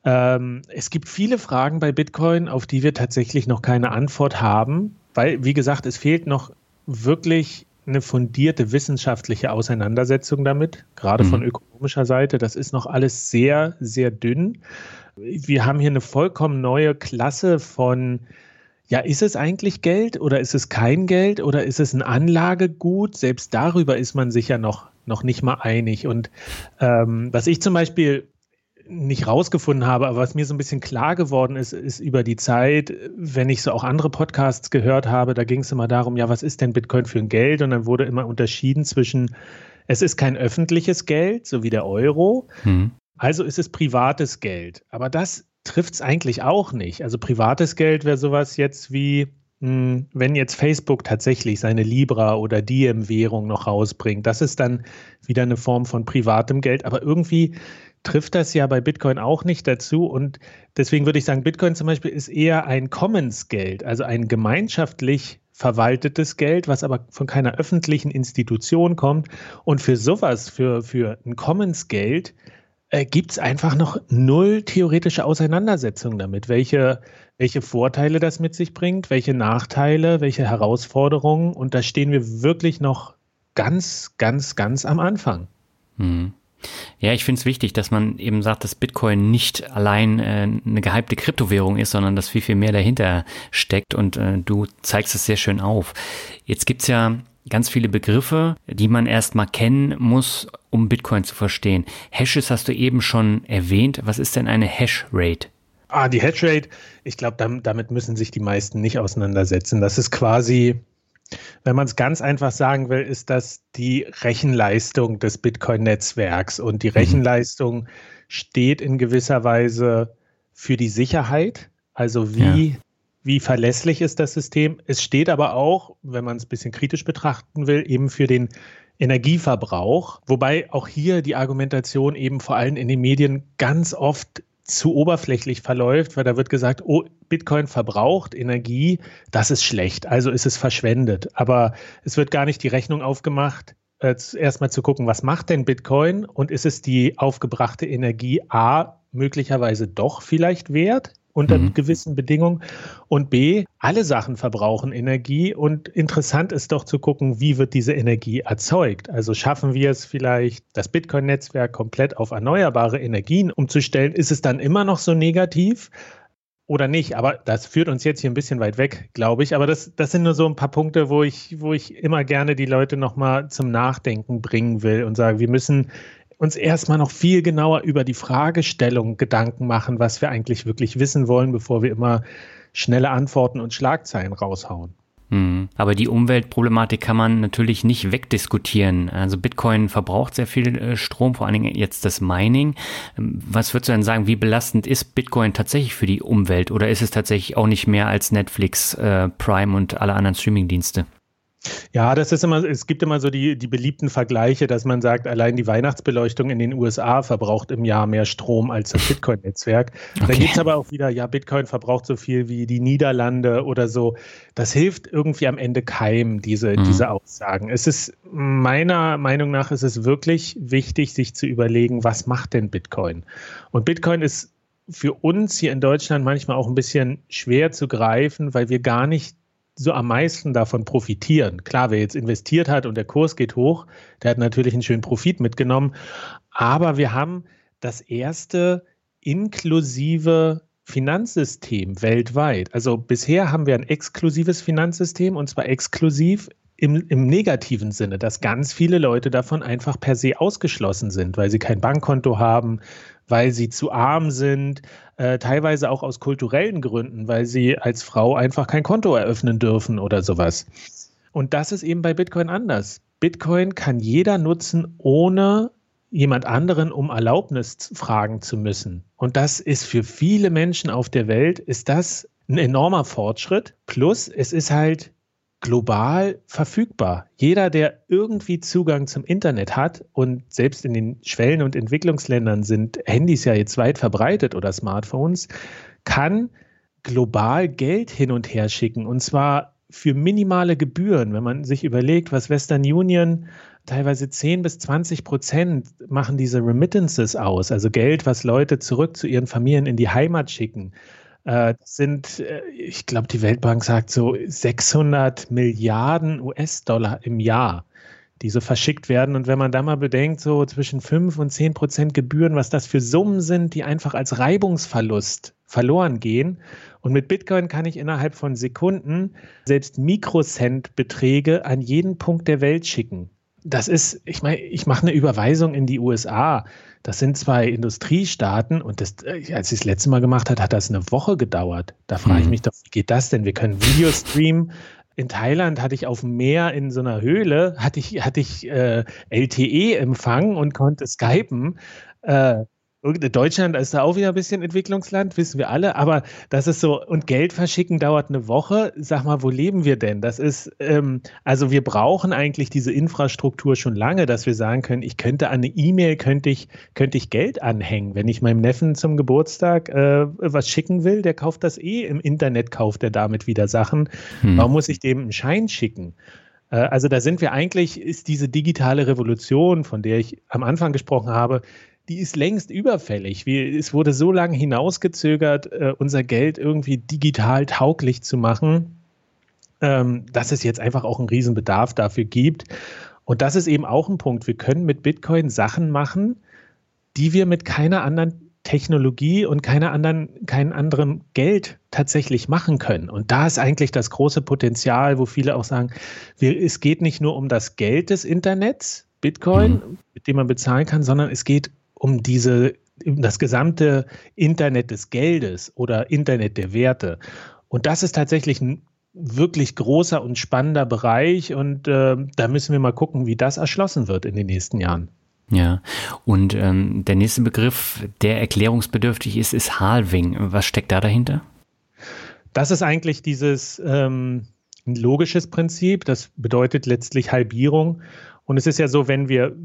Ähm, es gibt viele Fragen bei Bitcoin, auf die wir tatsächlich noch keine Antwort haben, weil, wie gesagt, es fehlt noch wirklich eine fundierte wissenschaftliche Auseinandersetzung damit, gerade mhm. von ökonomischer Seite. Das ist noch alles sehr, sehr dünn. Wir haben hier eine vollkommen neue Klasse von ja, ist es eigentlich Geld oder ist es kein Geld oder ist es ein Anlagegut? Selbst darüber ist man sich ja noch, noch nicht mal einig. Und ähm, was ich zum Beispiel nicht rausgefunden habe, aber was mir so ein bisschen klar geworden ist, ist über die Zeit, wenn ich so auch andere Podcasts gehört habe, da ging es immer darum, ja, was ist denn Bitcoin für ein Geld? Und dann wurde immer unterschieden zwischen, es ist kein öffentliches Geld, so wie der Euro, mhm. also ist es privates Geld. Aber das trifft es eigentlich auch nicht. Also privates Geld wäre sowas jetzt wie, hm, wenn jetzt Facebook tatsächlich seine Libra oder Diem-Währung noch rausbringt, das ist dann wieder eine Form von privatem Geld. Aber irgendwie trifft das ja bei Bitcoin auch nicht dazu. Und deswegen würde ich sagen, Bitcoin zum Beispiel ist eher ein Commons-Geld, also ein gemeinschaftlich verwaltetes Geld, was aber von keiner öffentlichen Institution kommt. Und für sowas, für, für ein Commons-Geld, äh, gibt es einfach noch null theoretische Auseinandersetzung damit, welche, welche Vorteile das mit sich bringt, welche Nachteile, welche Herausforderungen. Und da stehen wir wirklich noch ganz, ganz, ganz am Anfang. Mhm. Ja, ich finde es wichtig, dass man eben sagt, dass Bitcoin nicht allein äh, eine gehypte Kryptowährung ist, sondern dass viel, viel mehr dahinter steckt und äh, du zeigst es sehr schön auf. Jetzt gibt's ja ganz viele Begriffe, die man erstmal kennen muss, um Bitcoin zu verstehen. Hashes hast du eben schon erwähnt. Was ist denn eine Hashrate? Ah, die Hashrate, ich glaube, damit müssen sich die meisten nicht auseinandersetzen. Das ist quasi wenn man es ganz einfach sagen will, ist das die Rechenleistung des Bitcoin-Netzwerks. Und die mhm. Rechenleistung steht in gewisser Weise für die Sicherheit. Also wie, ja. wie verlässlich ist das System? Es steht aber auch, wenn man es ein bisschen kritisch betrachten will, eben für den Energieverbrauch. Wobei auch hier die Argumentation eben vor allem in den Medien ganz oft zu oberflächlich verläuft, weil da wird gesagt, oh, Bitcoin verbraucht Energie, das ist schlecht, also ist es verschwendet. Aber es wird gar nicht die Rechnung aufgemacht, äh, erstmal zu gucken, was macht denn Bitcoin und ist es die aufgebrachte Energie A möglicherweise doch vielleicht wert? Unter mhm. gewissen Bedingungen. Und B, alle Sachen verbrauchen Energie und interessant ist doch zu gucken, wie wird diese Energie erzeugt. Also schaffen wir es vielleicht, das Bitcoin-Netzwerk komplett auf erneuerbare Energien umzustellen? Ist es dann immer noch so negativ? Oder nicht, aber das führt uns jetzt hier ein bisschen weit weg, glaube ich. Aber das, das sind nur so ein paar Punkte, wo ich, wo ich immer gerne die Leute nochmal zum Nachdenken bringen will und sage, wir müssen uns erstmal noch viel genauer über die Fragestellung Gedanken machen, was wir eigentlich wirklich wissen wollen, bevor wir immer schnelle Antworten und Schlagzeilen raushauen. Hm. Aber die Umweltproblematik kann man natürlich nicht wegdiskutieren. Also Bitcoin verbraucht sehr viel äh, Strom, vor allen Dingen jetzt das Mining. Ähm, was würdest du denn sagen, wie belastend ist Bitcoin tatsächlich für die Umwelt oder ist es tatsächlich auch nicht mehr als Netflix, äh, Prime und alle anderen Streamingdienste? Ja, das ist immer, es gibt immer so die, die beliebten Vergleiche, dass man sagt, allein die Weihnachtsbeleuchtung in den USA verbraucht im Jahr mehr Strom als das [LAUGHS] Bitcoin-Netzwerk. Okay. Dann gibt es aber auch wieder, ja, Bitcoin verbraucht so viel wie die Niederlande oder so. Das hilft irgendwie am Ende keinem, diese, mhm. diese Aussagen. Es ist, meiner Meinung nach, ist es wirklich wichtig, sich zu überlegen, was macht denn Bitcoin? Und Bitcoin ist für uns hier in Deutschland manchmal auch ein bisschen schwer zu greifen, weil wir gar nicht so am meisten davon profitieren. Klar, wer jetzt investiert hat und der Kurs geht hoch, der hat natürlich einen schönen Profit mitgenommen. Aber wir haben das erste inklusive Finanzsystem weltweit. Also bisher haben wir ein exklusives Finanzsystem und zwar exklusiv im, im negativen Sinne, dass ganz viele Leute davon einfach per se ausgeschlossen sind, weil sie kein Bankkonto haben, weil sie zu arm sind, äh, teilweise auch aus kulturellen Gründen, weil sie als Frau einfach kein Konto eröffnen dürfen oder sowas. Und das ist eben bei Bitcoin anders. Bitcoin kann jeder nutzen, ohne jemand anderen um Erlaubnis fragen zu müssen. Und das ist für viele Menschen auf der Welt, ist das ein enormer Fortschritt. Plus, es ist halt global verfügbar. Jeder, der irgendwie Zugang zum Internet hat und selbst in den Schwellen- und Entwicklungsländern sind Handys ja jetzt weit verbreitet oder Smartphones, kann global Geld hin und her schicken und zwar für minimale Gebühren. Wenn man sich überlegt, was Western Union teilweise 10 bis 20 Prozent machen diese Remittances aus, also Geld, was Leute zurück zu ihren Familien in die Heimat schicken. Äh, das sind, äh, ich glaube, die Weltbank sagt so 600 Milliarden US-Dollar im Jahr, die so verschickt werden. Und wenn man da mal bedenkt, so zwischen 5 und 10 Prozent Gebühren, was das für Summen sind, die einfach als Reibungsverlust verloren gehen. Und mit Bitcoin kann ich innerhalb von Sekunden selbst Mikrocent-Beträge an jeden Punkt der Welt schicken. Das ist, ich meine, ich mache eine Überweisung in die USA. Das sind zwei Industriestaaten und das, äh, als ich das letzte Mal gemacht hat, hat das eine Woche gedauert. Da frage ich mhm. mich doch, wie geht das denn? Wir können Video streamen. In Thailand hatte ich auf dem Meer in so einer Höhle, hatte ich, hatte ich äh, LTE-Empfang und konnte skypen. Äh, Deutschland ist da auch wieder ein bisschen Entwicklungsland, wissen wir alle, aber das ist so, und Geld verschicken dauert eine Woche. Sag mal, wo leben wir denn? Das ist, ähm, also wir brauchen eigentlich diese Infrastruktur schon lange, dass wir sagen können, ich könnte an eine E-Mail, könnte ich, könnte ich Geld anhängen. Wenn ich meinem Neffen zum Geburtstag äh, was schicken will, der kauft das eh im Internet, kauft er damit wieder Sachen. Hm. Warum muss ich dem einen Schein schicken? Äh, also da sind wir eigentlich, ist diese digitale Revolution, von der ich am Anfang gesprochen habe, die ist längst überfällig. Wir, es wurde so lange hinausgezögert, äh, unser Geld irgendwie digital tauglich zu machen, ähm, dass es jetzt einfach auch einen Riesenbedarf dafür gibt. Und das ist eben auch ein Punkt. Wir können mit Bitcoin Sachen machen, die wir mit keiner anderen Technologie und keiner anderen, kein anderem Geld tatsächlich machen können. Und da ist eigentlich das große Potenzial, wo viele auch sagen, wir, es geht nicht nur um das Geld des Internets, Bitcoin, mhm. mit dem man bezahlen kann, sondern es geht um diese, um das gesamte Internet des Geldes oder Internet der Werte. Und das ist tatsächlich ein wirklich großer und spannender Bereich und äh, da müssen wir mal gucken, wie das erschlossen wird in den nächsten Jahren. Ja, und ähm, der nächste Begriff, der erklärungsbedürftig ist, ist Halving. Was steckt da dahinter? Das ist eigentlich dieses ähm, logisches Prinzip. Das bedeutet letztlich Halbierung. Und es ist ja so, wenn wir,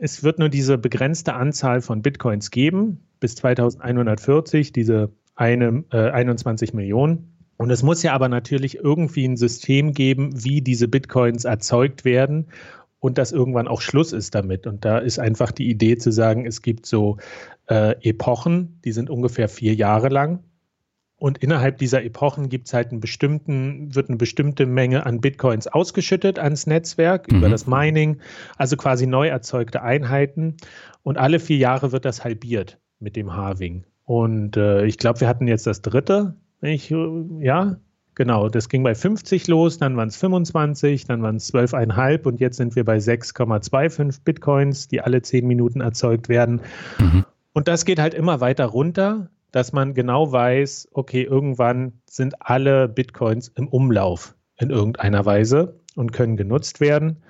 es wird nur diese begrenzte Anzahl von Bitcoins geben, bis 2140, diese eine, äh, 21 Millionen. Und es muss ja aber natürlich irgendwie ein System geben, wie diese Bitcoins erzeugt werden und dass irgendwann auch Schluss ist damit. Und da ist einfach die Idee zu sagen, es gibt so äh, Epochen, die sind ungefähr vier Jahre lang. Und innerhalb dieser Epochen gibt es halt einen bestimmten, wird eine bestimmte Menge an Bitcoins ausgeschüttet ans Netzwerk mhm. über das Mining, also quasi neu erzeugte Einheiten. Und alle vier Jahre wird das halbiert mit dem Halving. Und äh, ich glaube, wir hatten jetzt das dritte, ich, ja, genau, das ging bei 50 los, dann waren es 25, dann waren es 12,5 und jetzt sind wir bei 6,25 Bitcoins, die alle zehn Minuten erzeugt werden. Mhm. Und das geht halt immer weiter runter dass man genau weiß, okay, irgendwann sind alle Bitcoins im Umlauf in irgendeiner Weise und können genutzt werden.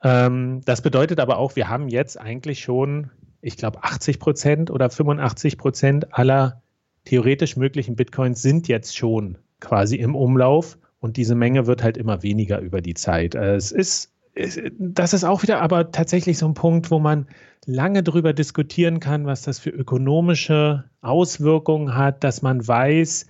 Ähm, das bedeutet aber auch, wir haben jetzt eigentlich schon, ich glaube, 80 Prozent oder 85 Prozent aller theoretisch möglichen Bitcoins sind jetzt schon quasi im Umlauf und diese Menge wird halt immer weniger über die Zeit. Äh, es ist das ist auch wieder aber tatsächlich so ein Punkt, wo man lange darüber diskutieren kann, was das für ökonomische Auswirkungen hat, dass man weiß,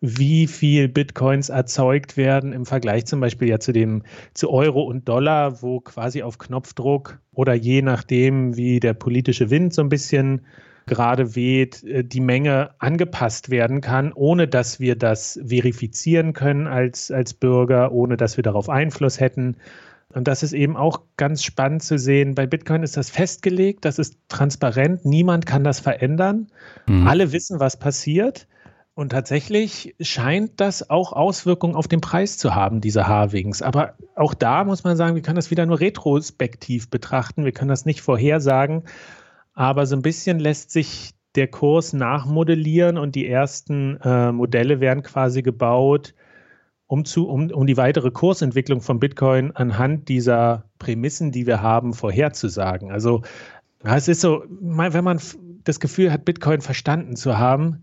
wie viel Bitcoins erzeugt werden im Vergleich zum Beispiel ja zu dem zu Euro und Dollar, wo quasi auf Knopfdruck oder je nachdem, wie der politische Wind so ein bisschen gerade weht, äh, die Menge angepasst werden kann, ohne dass wir das verifizieren können als, als Bürger, ohne dass wir darauf Einfluss hätten. Und das ist eben auch ganz spannend zu sehen. Bei Bitcoin ist das festgelegt, das ist transparent, niemand kann das verändern. Mhm. Alle wissen, was passiert. Und tatsächlich scheint das auch Auswirkungen auf den Preis zu haben, diese Harvings. Aber auch da muss man sagen, wir können das wieder nur retrospektiv betrachten. Wir können das nicht vorhersagen. Aber so ein bisschen lässt sich der Kurs nachmodellieren und die ersten äh, Modelle werden quasi gebaut, um, zu, um, um die weitere Kursentwicklung von Bitcoin anhand dieser Prämissen, die wir haben, vorherzusagen. Also es ist so, wenn man das Gefühl hat, Bitcoin verstanden zu haben,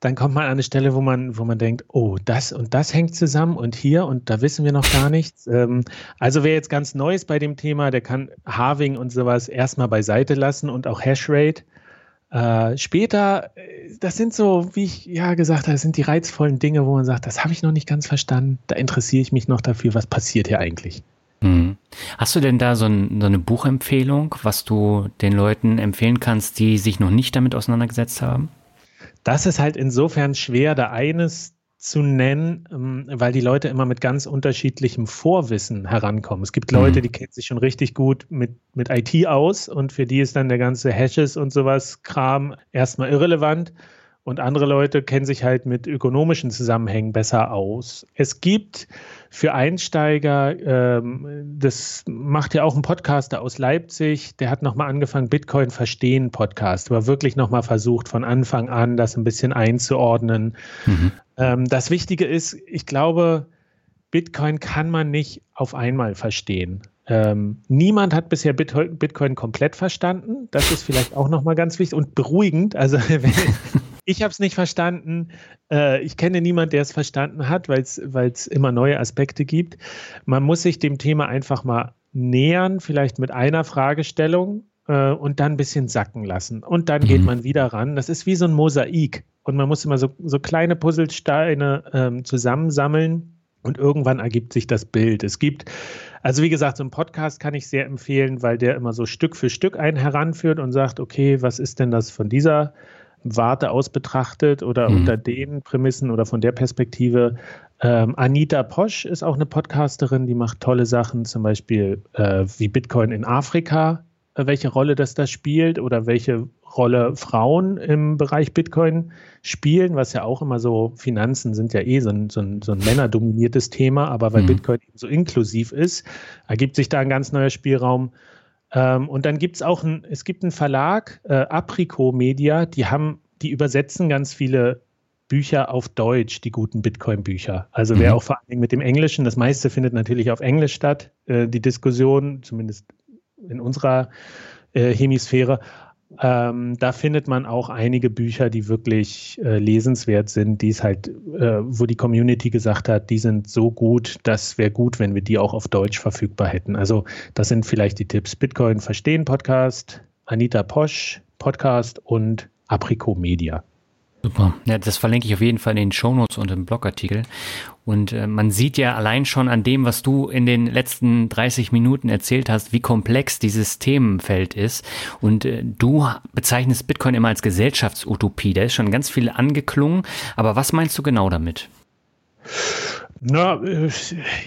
dann kommt man an eine Stelle, wo man, wo man denkt, oh, das und das hängt zusammen und hier und da wissen wir noch gar nichts. Ähm, also wer jetzt ganz Neues bei dem Thema, der kann Harving und sowas erstmal beiseite lassen und auch Hashrate. Äh, später, äh, das sind so, wie ich ja gesagt habe, das sind die reizvollen Dinge, wo man sagt, das habe ich noch nicht ganz verstanden. Da interessiere ich mich noch dafür, was passiert hier eigentlich. Mhm. Hast du denn da so, ein, so, eine Buchempfehlung, was du den Leuten empfehlen kannst, die sich noch nicht damit auseinandergesetzt haben? Das ist halt insofern schwer, da eines zu nennen, ähm, weil die Leute immer mit ganz unterschiedlichem Vorwissen herankommen. Es gibt Leute, mhm. die kennen sich schon richtig gut mit, mit IT aus und für die ist dann der ganze Hashes und sowas Kram erstmal irrelevant. Und andere Leute kennen sich halt mit ökonomischen Zusammenhängen besser aus. Es gibt für Einsteiger, ähm, das macht ja auch ein Podcaster aus Leipzig, der hat nochmal angefangen, Bitcoin verstehen Podcast, aber wirklich nochmal versucht, von Anfang an das ein bisschen einzuordnen. Mhm. Ähm, das Wichtige ist, ich glaube, Bitcoin kann man nicht auf einmal verstehen. Ähm, niemand hat bisher Bitcoin komplett verstanden. Das ist vielleicht auch nochmal ganz wichtig und beruhigend. Also [LAUGHS] wenn, ich habe es nicht verstanden. Äh, ich kenne niemanden, der es verstanden hat, weil es immer neue Aspekte gibt. Man muss sich dem Thema einfach mal nähern, vielleicht mit einer Fragestellung äh, und dann ein bisschen sacken lassen. Und dann geht mhm. man wieder ran. Das ist wie so ein Mosaik. Und man muss immer so, so kleine Puzzlesteine ähm, zusammensammeln und irgendwann ergibt sich das Bild. Es gibt, also wie gesagt, so einen Podcast kann ich sehr empfehlen, weil der immer so Stück für Stück einen heranführt und sagt, okay, was ist denn das von dieser Warte aus betrachtet oder mhm. unter den Prämissen oder von der Perspektive. Ähm, Anita Posch ist auch eine Podcasterin, die macht tolle Sachen, zum Beispiel äh, wie Bitcoin in Afrika, äh, welche Rolle das da spielt oder welche Rolle Frauen im Bereich Bitcoin spielen, was ja auch immer so, Finanzen sind ja eh so ein, so ein, so ein männerdominiertes Thema, aber weil mhm. Bitcoin so inklusiv ist, ergibt sich da ein ganz neuer Spielraum. Ähm, und dann gibt es auch ein, es gibt einen Verlag, äh, Aprico Media, die haben, die übersetzen ganz viele Bücher auf Deutsch, die guten Bitcoin-Bücher. Also mhm. wer auch vor allen Dingen mit dem Englischen, das meiste findet natürlich auf Englisch statt, äh, die Diskussion, zumindest in unserer äh, Hemisphäre. Ähm, da findet man auch einige Bücher, die wirklich äh, lesenswert sind, die es halt, äh, wo die Community gesagt hat, die sind so gut, das wäre gut, wenn wir die auch auf Deutsch verfügbar hätten. Also das sind vielleicht die Tipps. Bitcoin Verstehen Podcast, Anita Posch Podcast und Apricot Media. Super. Ja, das verlinke ich auf jeden Fall in den Shownotes und im Blogartikel. Und äh, man sieht ja allein schon an dem, was du in den letzten 30 Minuten erzählt hast, wie komplex dieses Themenfeld ist. Und äh, du bezeichnest Bitcoin immer als Gesellschaftsutopie. Da ist schon ganz viel angeklungen. Aber was meinst du genau damit? Na, äh,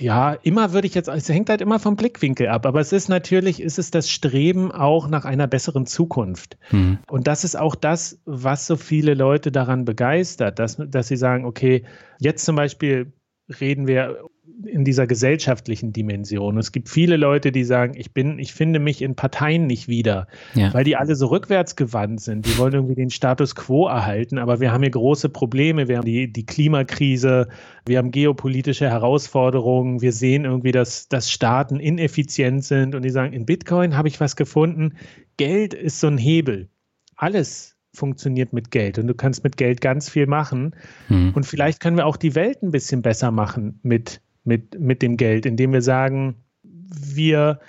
ja, immer würde ich jetzt, es hängt halt immer vom Blickwinkel ab, aber es ist natürlich, ist es das Streben auch nach einer besseren Zukunft. Mhm. Und das ist auch das, was so viele Leute daran begeistert, dass, dass sie sagen, okay, jetzt zum Beispiel reden wir in dieser gesellschaftlichen Dimension. Es gibt viele Leute, die sagen, ich bin, ich finde mich in Parteien nicht wieder, ja. weil die alle so rückwärtsgewandt sind. Die wollen irgendwie den Status quo erhalten, aber wir haben hier große Probleme. Wir haben die, die Klimakrise, wir haben geopolitische Herausforderungen, wir sehen irgendwie, dass, dass Staaten ineffizient sind und die sagen, in Bitcoin habe ich was gefunden. Geld ist so ein Hebel. Alles funktioniert mit Geld und du kannst mit Geld ganz viel machen. Hm. Und vielleicht können wir auch die Welt ein bisschen besser machen mit, mit, mit dem Geld, indem wir sagen, wir,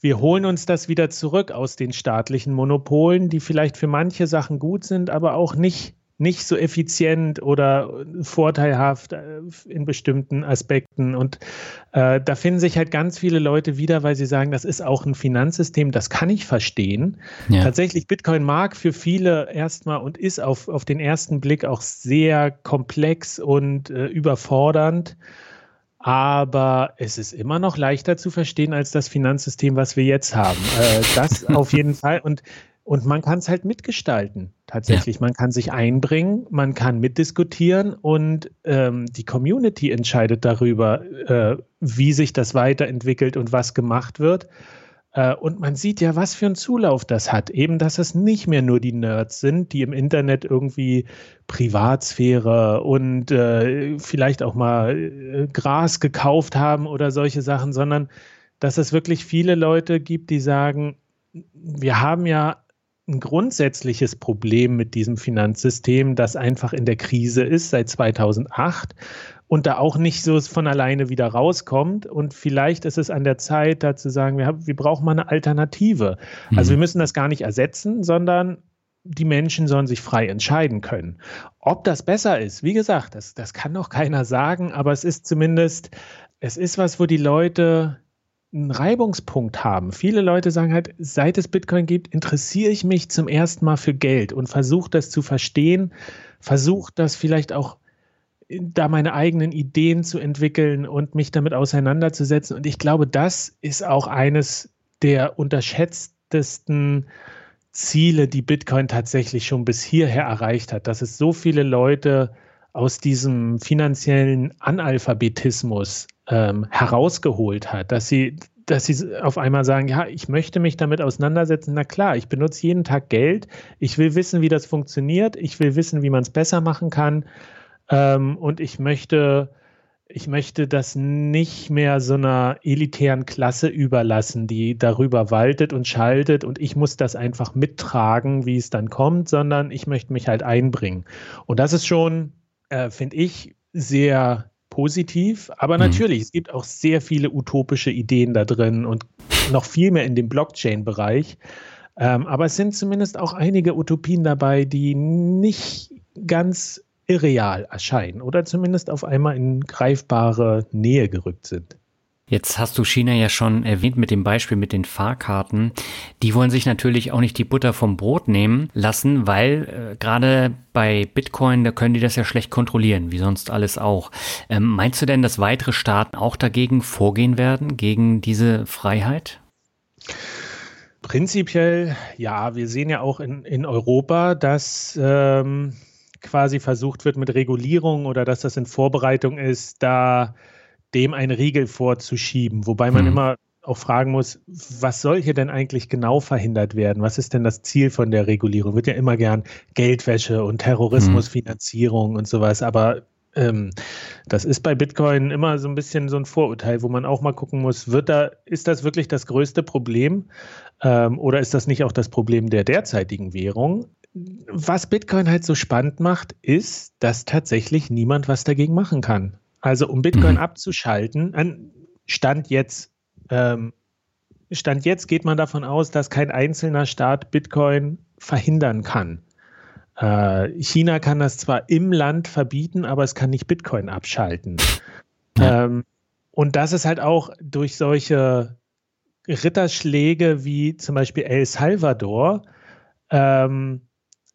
wir holen uns das wieder zurück aus den staatlichen Monopolen, die vielleicht für manche Sachen gut sind, aber auch nicht nicht so effizient oder vorteilhaft äh, in bestimmten Aspekten. Und äh, da finden sich halt ganz viele Leute wieder, weil sie sagen, das ist auch ein Finanzsystem, das kann ich verstehen. Ja. Tatsächlich, Bitcoin mag für viele erstmal und ist auf, auf den ersten Blick auch sehr komplex und äh, überfordernd. Aber es ist immer noch leichter zu verstehen als das Finanzsystem, was wir jetzt haben. Äh, das [LAUGHS] auf jeden Fall. Und und man kann es halt mitgestalten, tatsächlich. Ja. Man kann sich einbringen, man kann mitdiskutieren und ähm, die Community entscheidet darüber, äh, wie sich das weiterentwickelt und was gemacht wird. Äh, und man sieht ja, was für einen Zulauf das hat. Eben, dass es nicht mehr nur die Nerds sind, die im Internet irgendwie Privatsphäre und äh, vielleicht auch mal äh, Gras gekauft haben oder solche Sachen, sondern dass es wirklich viele Leute gibt, die sagen, wir haben ja ein grundsätzliches Problem mit diesem Finanzsystem, das einfach in der Krise ist seit 2008 und da auch nicht so von alleine wieder rauskommt. Und vielleicht ist es an der Zeit, da zu sagen, wir, haben, wir brauchen mal eine Alternative. Mhm. Also wir müssen das gar nicht ersetzen, sondern die Menschen sollen sich frei entscheiden können. Ob das besser ist, wie gesagt, das, das kann noch keiner sagen, aber es ist zumindest, es ist was, wo die Leute einen Reibungspunkt haben. Viele Leute sagen halt, seit es Bitcoin gibt, interessiere ich mich zum ersten Mal für Geld und versuche das zu verstehen, versuche das vielleicht auch da meine eigenen Ideen zu entwickeln und mich damit auseinanderzusetzen. Und ich glaube, das ist auch eines der unterschätztesten Ziele, die Bitcoin tatsächlich schon bis hierher erreicht hat, dass es so viele Leute aus diesem finanziellen Analphabetismus ähm, herausgeholt hat, dass sie, dass sie auf einmal sagen, ja, ich möchte mich damit auseinandersetzen. Na klar, ich benutze jeden Tag Geld. Ich will wissen, wie das funktioniert. Ich will wissen, wie man es besser machen kann. Ähm, und ich möchte, ich möchte das nicht mehr so einer elitären Klasse überlassen, die darüber waltet und schaltet und ich muss das einfach mittragen, wie es dann kommt, sondern ich möchte mich halt einbringen. Und das ist schon, äh, finde ich, sehr positiv. Aber mhm. natürlich, es gibt auch sehr viele utopische Ideen da drin und noch viel mehr in dem Blockchain-Bereich. Ähm, aber es sind zumindest auch einige Utopien dabei, die nicht ganz irreal erscheinen oder zumindest auf einmal in greifbare Nähe gerückt sind. Jetzt hast du China ja schon erwähnt mit dem Beispiel mit den Fahrkarten. Die wollen sich natürlich auch nicht die Butter vom Brot nehmen lassen, weil äh, gerade bei Bitcoin, da können die das ja schlecht kontrollieren, wie sonst alles auch. Ähm, meinst du denn, dass weitere Staaten auch dagegen vorgehen werden, gegen diese Freiheit? Prinzipiell ja. Wir sehen ja auch in, in Europa, dass ähm, quasi versucht wird mit Regulierung oder dass das in Vorbereitung ist, da dem einen Riegel vorzuschieben, wobei man hm. immer auch fragen muss, was soll hier denn eigentlich genau verhindert werden? Was ist denn das Ziel von der Regulierung? Wird ja immer gern Geldwäsche und Terrorismusfinanzierung hm. und sowas, aber ähm, das ist bei Bitcoin immer so ein bisschen so ein Vorurteil, wo man auch mal gucken muss, wird da, ist das wirklich das größte Problem ähm, oder ist das nicht auch das Problem der derzeitigen Währung? Was Bitcoin halt so spannend macht, ist, dass tatsächlich niemand was dagegen machen kann. Also um Bitcoin mhm. abzuschalten, an Stand jetzt, ähm, Stand jetzt geht man davon aus, dass kein einzelner Staat Bitcoin verhindern kann. Äh, China kann das zwar im Land verbieten, aber es kann nicht Bitcoin abschalten. Ja. Ähm, und das ist halt auch durch solche Ritterschläge wie zum Beispiel El Salvador, ähm,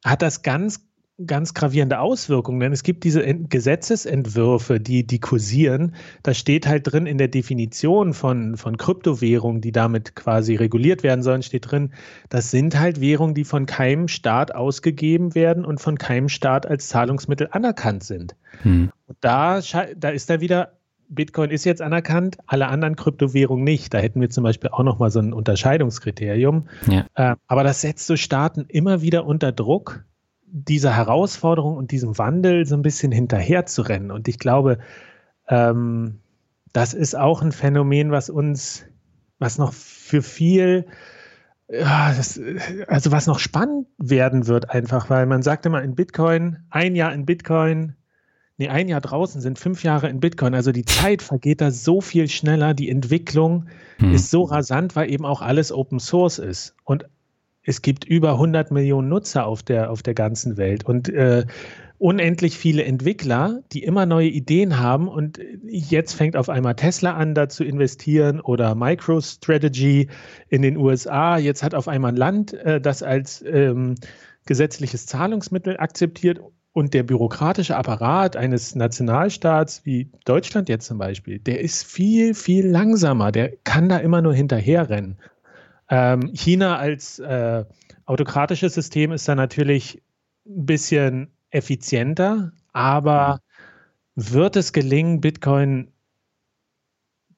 hat das ganz ganz gravierende Auswirkungen, denn es gibt diese Gesetzesentwürfe, die, die kursieren. Da steht halt drin in der Definition von, von Kryptowährungen, die damit quasi reguliert werden sollen, steht drin, das sind halt Währungen, die von keinem Staat ausgegeben werden und von keinem Staat als Zahlungsmittel anerkannt sind. Hm. Da, da ist da wieder Bitcoin ist jetzt anerkannt, alle anderen Kryptowährungen nicht. Da hätten wir zum Beispiel auch nochmal so ein Unterscheidungskriterium. Ja. Äh, aber das setzt so Staaten immer wieder unter Druck, dieser Herausforderung und diesem Wandel so ein bisschen hinterher zu rennen. Und ich glaube, ähm, das ist auch ein Phänomen, was uns, was noch für viel, ja, das, also was noch spannend werden wird, einfach, weil man sagt immer in Bitcoin, ein Jahr in Bitcoin, nee, ein Jahr draußen sind fünf Jahre in Bitcoin. Also die Zeit vergeht da so viel schneller, die Entwicklung hm. ist so rasant, weil eben auch alles Open Source ist. Und es gibt über 100 Millionen Nutzer auf der, auf der ganzen Welt und äh, unendlich viele Entwickler, die immer neue Ideen haben. Und jetzt fängt auf einmal Tesla an, da zu investieren oder MicroStrategy in den USA. Jetzt hat auf einmal ein Land äh, das als ähm, gesetzliches Zahlungsmittel akzeptiert. Und der bürokratische Apparat eines Nationalstaats wie Deutschland jetzt zum Beispiel, der ist viel, viel langsamer. Der kann da immer nur hinterherrennen. Ähm, China als äh, autokratisches System ist da natürlich ein bisschen effizienter, aber wird es gelingen, Bitcoin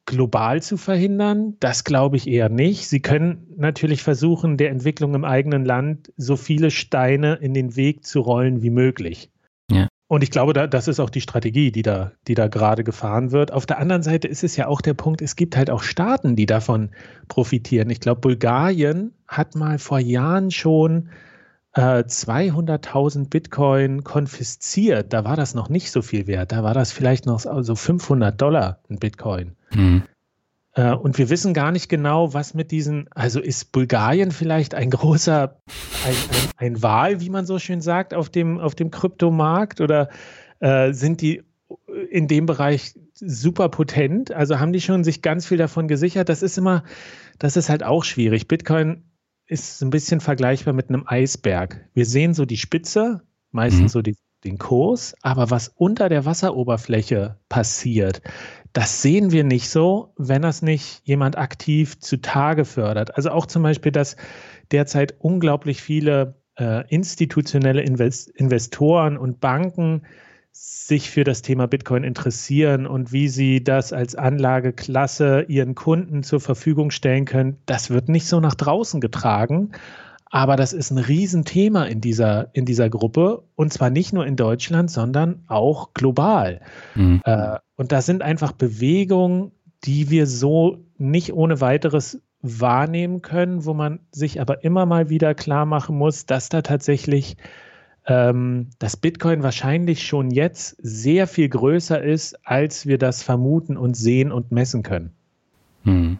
global zu verhindern? Das glaube ich eher nicht. Sie können natürlich versuchen, der Entwicklung im eigenen Land so viele Steine in den Weg zu rollen wie möglich. Und ich glaube, da, das ist auch die Strategie, die da, die da gerade gefahren wird. Auf der anderen Seite ist es ja auch der Punkt, es gibt halt auch Staaten, die davon profitieren. Ich glaube, Bulgarien hat mal vor Jahren schon äh, 200.000 Bitcoin konfisziert. Da war das noch nicht so viel wert. Da war das vielleicht noch so 500 Dollar ein Bitcoin. Mhm. Äh, und wir wissen gar nicht genau, was mit diesen, also ist Bulgarien vielleicht ein großer, ein, ein, ein Wahl, wie man so schön sagt, auf dem, auf dem Kryptomarkt oder äh, sind die in dem Bereich super potent? Also haben die schon sich ganz viel davon gesichert? Das ist immer, das ist halt auch schwierig. Bitcoin ist ein bisschen vergleichbar mit einem Eisberg. Wir sehen so die Spitze, meistens mhm. so die, den Kurs, aber was unter der Wasseroberfläche passiert, Das sehen wir nicht so, wenn das nicht jemand aktiv zutage fördert. Also auch zum Beispiel, dass derzeit unglaublich viele äh, institutionelle Invest Investoren und Banken sich für das Thema Bitcoin interessieren und wie sie das als Anlageklasse ihren Kunden zur Verfügung stellen können, das wird nicht so nach draußen getragen. Aber das ist ein Riesenthema in dieser, in dieser Gruppe und zwar nicht nur in Deutschland, sondern auch global. Mhm. Äh, und das sind einfach Bewegungen, die wir so nicht ohne weiteres wahrnehmen können, wo man sich aber immer mal wieder klar machen muss, dass da tatsächlich ähm, das Bitcoin wahrscheinlich schon jetzt sehr viel größer ist, als wir das vermuten und sehen und messen können. Hm.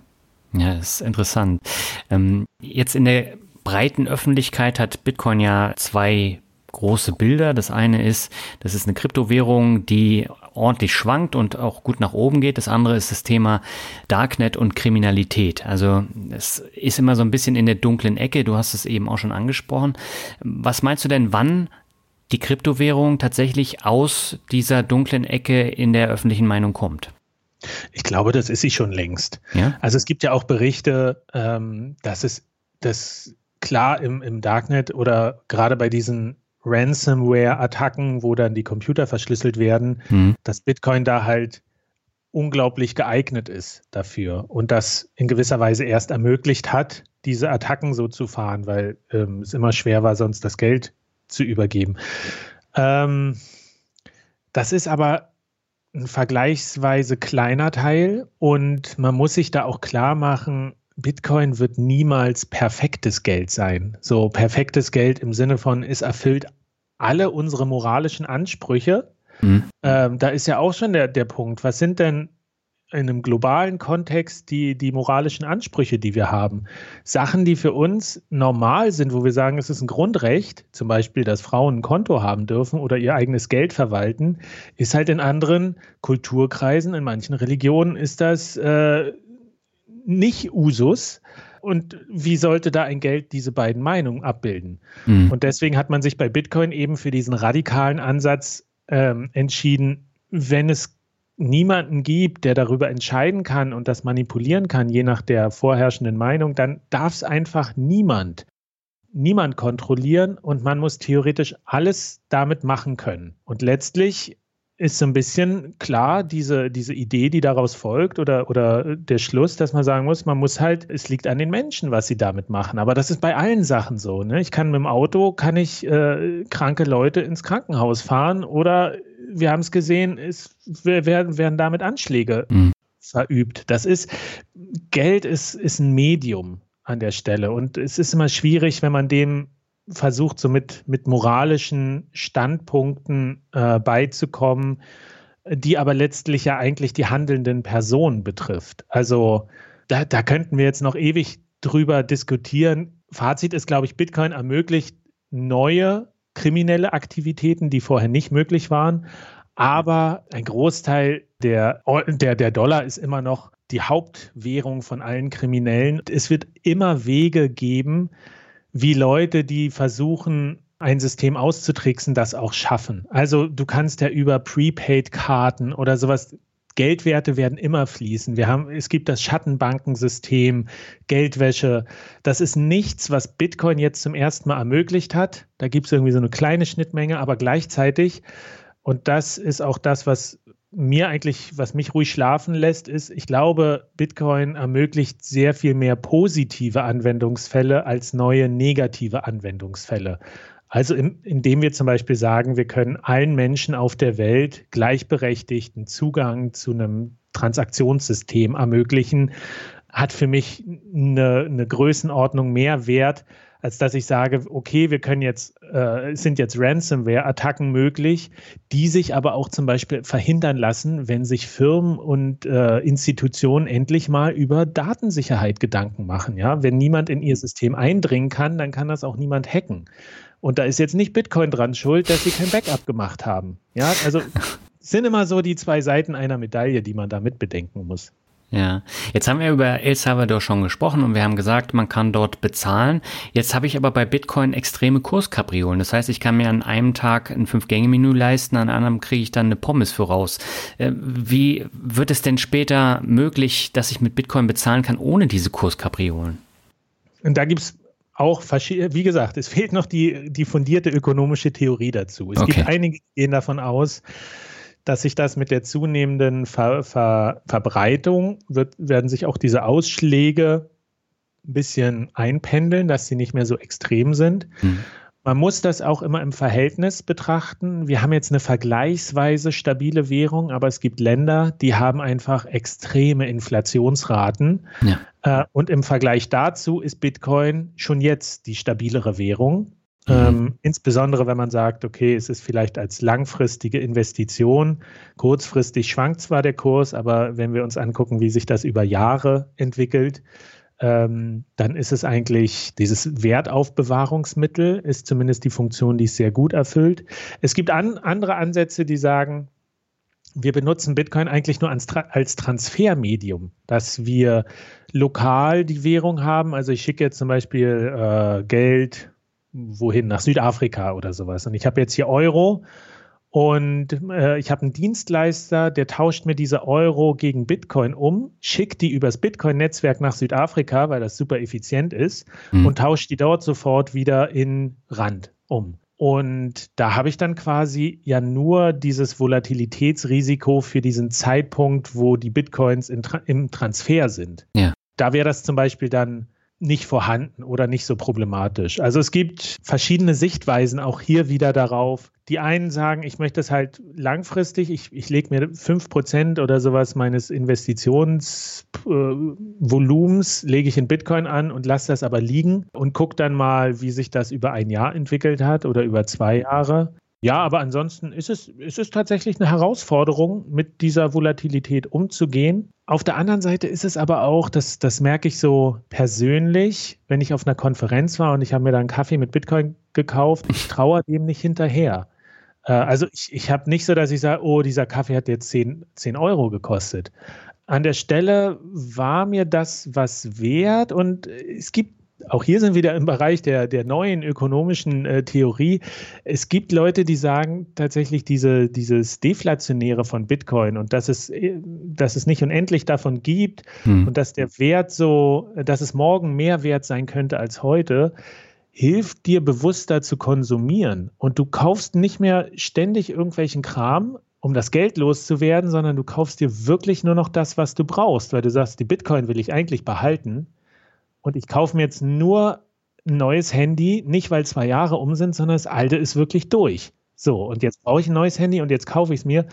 Ja, das ist interessant. Ähm, jetzt in der breiten Öffentlichkeit hat Bitcoin ja zwei große Bilder. Das eine ist, das ist eine Kryptowährung, die ordentlich schwankt und auch gut nach oben geht. Das andere ist das Thema Darknet und Kriminalität. Also es ist immer so ein bisschen in der dunklen Ecke. Du hast es eben auch schon angesprochen. Was meinst du denn, wann die Kryptowährung tatsächlich aus dieser dunklen Ecke in der öffentlichen Meinung kommt? Ich glaube, das ist sie schon längst. Ja? Also es gibt ja auch Berichte, ähm, dass es das klar im, im Darknet oder gerade bei diesen Ransomware-Attacken, wo dann die Computer verschlüsselt werden, mhm. dass Bitcoin da halt unglaublich geeignet ist dafür und das in gewisser Weise erst ermöglicht hat, diese Attacken so zu fahren, weil ähm, es immer schwer war, sonst das Geld zu übergeben. Ähm, das ist aber ein vergleichsweise kleiner Teil und man muss sich da auch klar machen, Bitcoin wird niemals perfektes Geld sein. So perfektes Geld im Sinne von, es erfüllt alle unsere moralischen Ansprüche. Mhm. Ähm, da ist ja auch schon der, der Punkt. Was sind denn in einem globalen Kontext die, die moralischen Ansprüche, die wir haben? Sachen, die für uns normal sind, wo wir sagen, es ist ein Grundrecht, zum Beispiel, dass Frauen ein Konto haben dürfen oder ihr eigenes Geld verwalten, ist halt in anderen Kulturkreisen, in manchen Religionen ist das äh, nicht Usus. Und wie sollte da ein Geld diese beiden Meinungen abbilden? Mhm. Und deswegen hat man sich bei Bitcoin eben für diesen radikalen Ansatz ähm, entschieden, wenn es niemanden gibt, der darüber entscheiden kann und das manipulieren kann, je nach der vorherrschenden Meinung, dann darf es einfach niemand, niemand kontrollieren und man muss theoretisch alles damit machen können. Und letztlich ist so ein bisschen klar, diese, diese Idee, die daraus folgt oder, oder der Schluss, dass man sagen muss, man muss halt, es liegt an den Menschen, was sie damit machen. Aber das ist bei allen Sachen so. Ne? Ich kann mit dem Auto, kann ich äh, kranke Leute ins Krankenhaus fahren oder wir haben es gesehen, es werden, werden damit Anschläge mhm. verübt. Das ist, Geld ist, ist ein Medium an der Stelle und es ist immer schwierig, wenn man dem versucht, so mit, mit moralischen Standpunkten äh, beizukommen, die aber letztlich ja eigentlich die handelnden Personen betrifft. Also da, da könnten wir jetzt noch ewig drüber diskutieren. Fazit ist, glaube ich, Bitcoin ermöglicht neue kriminelle Aktivitäten, die vorher nicht möglich waren. Aber ein Großteil der, der, der Dollar ist immer noch die Hauptwährung von allen Kriminellen. Es wird immer Wege geben, wie Leute, die versuchen, ein System auszutricksen, das auch schaffen. Also du kannst ja über Prepaid-Karten oder sowas Geldwerte werden immer fließen. Wir haben, es gibt das Schattenbankensystem, Geldwäsche. Das ist nichts, was Bitcoin jetzt zum ersten Mal ermöglicht hat. Da gibt es irgendwie so eine kleine Schnittmenge, aber gleichzeitig, und das ist auch das, was mir eigentlich, was mich ruhig schlafen lässt, ist, ich glaube, Bitcoin ermöglicht sehr viel mehr positive Anwendungsfälle als neue negative Anwendungsfälle. Also in, indem wir zum Beispiel sagen, wir können allen Menschen auf der Welt gleichberechtigten Zugang zu einem Transaktionssystem ermöglichen, hat für mich eine, eine Größenordnung mehr Wert, als dass ich sage, okay, wir können jetzt, äh, sind jetzt Ransomware-Attacken möglich, die sich aber auch zum Beispiel verhindern lassen, wenn sich Firmen und äh, Institutionen endlich mal über Datensicherheit Gedanken machen. Ja, wenn niemand in ihr System eindringen kann, dann kann das auch niemand hacken. Und da ist jetzt nicht Bitcoin dran schuld, dass sie kein Backup gemacht haben. Ja, also [LAUGHS] sind immer so die zwei Seiten einer Medaille, die man da mit bedenken muss. Ja, jetzt haben wir über El Salvador schon gesprochen und wir haben gesagt, man kann dort bezahlen. Jetzt habe ich aber bei Bitcoin extreme Kurskapriolen. Das heißt, ich kann mir an einem Tag ein Fünf-Gänge-Menü leisten, an einem kriege ich dann eine Pommes voraus. Äh, wie wird es denn später möglich, dass ich mit Bitcoin bezahlen kann ohne diese Kurskapriolen? Und da gibt es auch verschiedene, wie gesagt, es fehlt noch die, die fundierte ökonomische Theorie dazu. Es okay. gibt einige, die gehen davon aus, dass sich das mit der zunehmenden Ver Ver Verbreitung wird, werden sich auch diese Ausschläge ein bisschen einpendeln, dass sie nicht mehr so extrem sind. Mhm. Man muss das auch immer im Verhältnis betrachten. Wir haben jetzt eine vergleichsweise stabile Währung, aber es gibt Länder, die haben einfach extreme Inflationsraten. Ja. Äh, und im Vergleich dazu ist Bitcoin schon jetzt die stabilere Währung. Mhm. Ähm, insbesondere wenn man sagt, okay, es ist vielleicht als langfristige Investition, kurzfristig schwankt zwar der Kurs, aber wenn wir uns angucken, wie sich das über Jahre entwickelt, ähm, dann ist es eigentlich dieses Wertaufbewahrungsmittel, ist zumindest die Funktion, die es sehr gut erfüllt. Es gibt an, andere Ansätze, die sagen, wir benutzen Bitcoin eigentlich nur als, als Transfermedium, dass wir lokal die Währung haben. Also ich schicke jetzt zum Beispiel äh, Geld wohin, nach Südafrika oder sowas. Und ich habe jetzt hier Euro und äh, ich habe einen Dienstleister, der tauscht mir diese Euro gegen Bitcoin um, schickt die übers Bitcoin-Netzwerk nach Südafrika, weil das super effizient ist, mhm. und tauscht die dort sofort wieder in Rand um. Und da habe ich dann quasi ja nur dieses Volatilitätsrisiko für diesen Zeitpunkt, wo die Bitcoins Tra im Transfer sind. Ja. Da wäre das zum Beispiel dann nicht vorhanden oder nicht so problematisch. Also es gibt verschiedene Sichtweisen auch hier wieder darauf. Die einen sagen, ich möchte es halt langfristig, ich, ich lege mir 5% oder sowas meines Investitionsvolumens, äh, lege ich in Bitcoin an und lasse das aber liegen und gucke dann mal, wie sich das über ein Jahr entwickelt hat oder über zwei Jahre. Ja, aber ansonsten ist es, ist tatsächlich eine Herausforderung, mit dieser Volatilität umzugehen. Auf der anderen Seite ist es aber auch, das, das merke ich so persönlich, wenn ich auf einer Konferenz war und ich habe mir da einen Kaffee mit Bitcoin gekauft, ich traue [LAUGHS] dem nicht hinterher. Äh, also ich, ich habe nicht so, dass ich sage, oh, dieser Kaffee hat jetzt 10, 10 Euro gekostet. An der Stelle war mir das was wert und es gibt auch hier sind wir wieder im Bereich der, der neuen ökonomischen äh, Theorie. Es gibt Leute, die sagen tatsächlich diese, dieses Deflationäre von Bitcoin und dass es, äh, dass es nicht unendlich davon gibt hm. und dass der Wert so, dass es morgen mehr wert sein könnte als heute, hilft dir bewusster zu konsumieren. Und du kaufst nicht mehr ständig irgendwelchen Kram, um das Geld loszuwerden, sondern du kaufst dir wirklich nur noch das, was du brauchst, weil du sagst, die Bitcoin will ich eigentlich behalten und ich kaufe mir jetzt nur ein neues Handy, nicht weil zwei Jahre um sind, sondern das alte ist wirklich durch. So, und jetzt brauche ich ein neues Handy und jetzt kaufe ich es mir.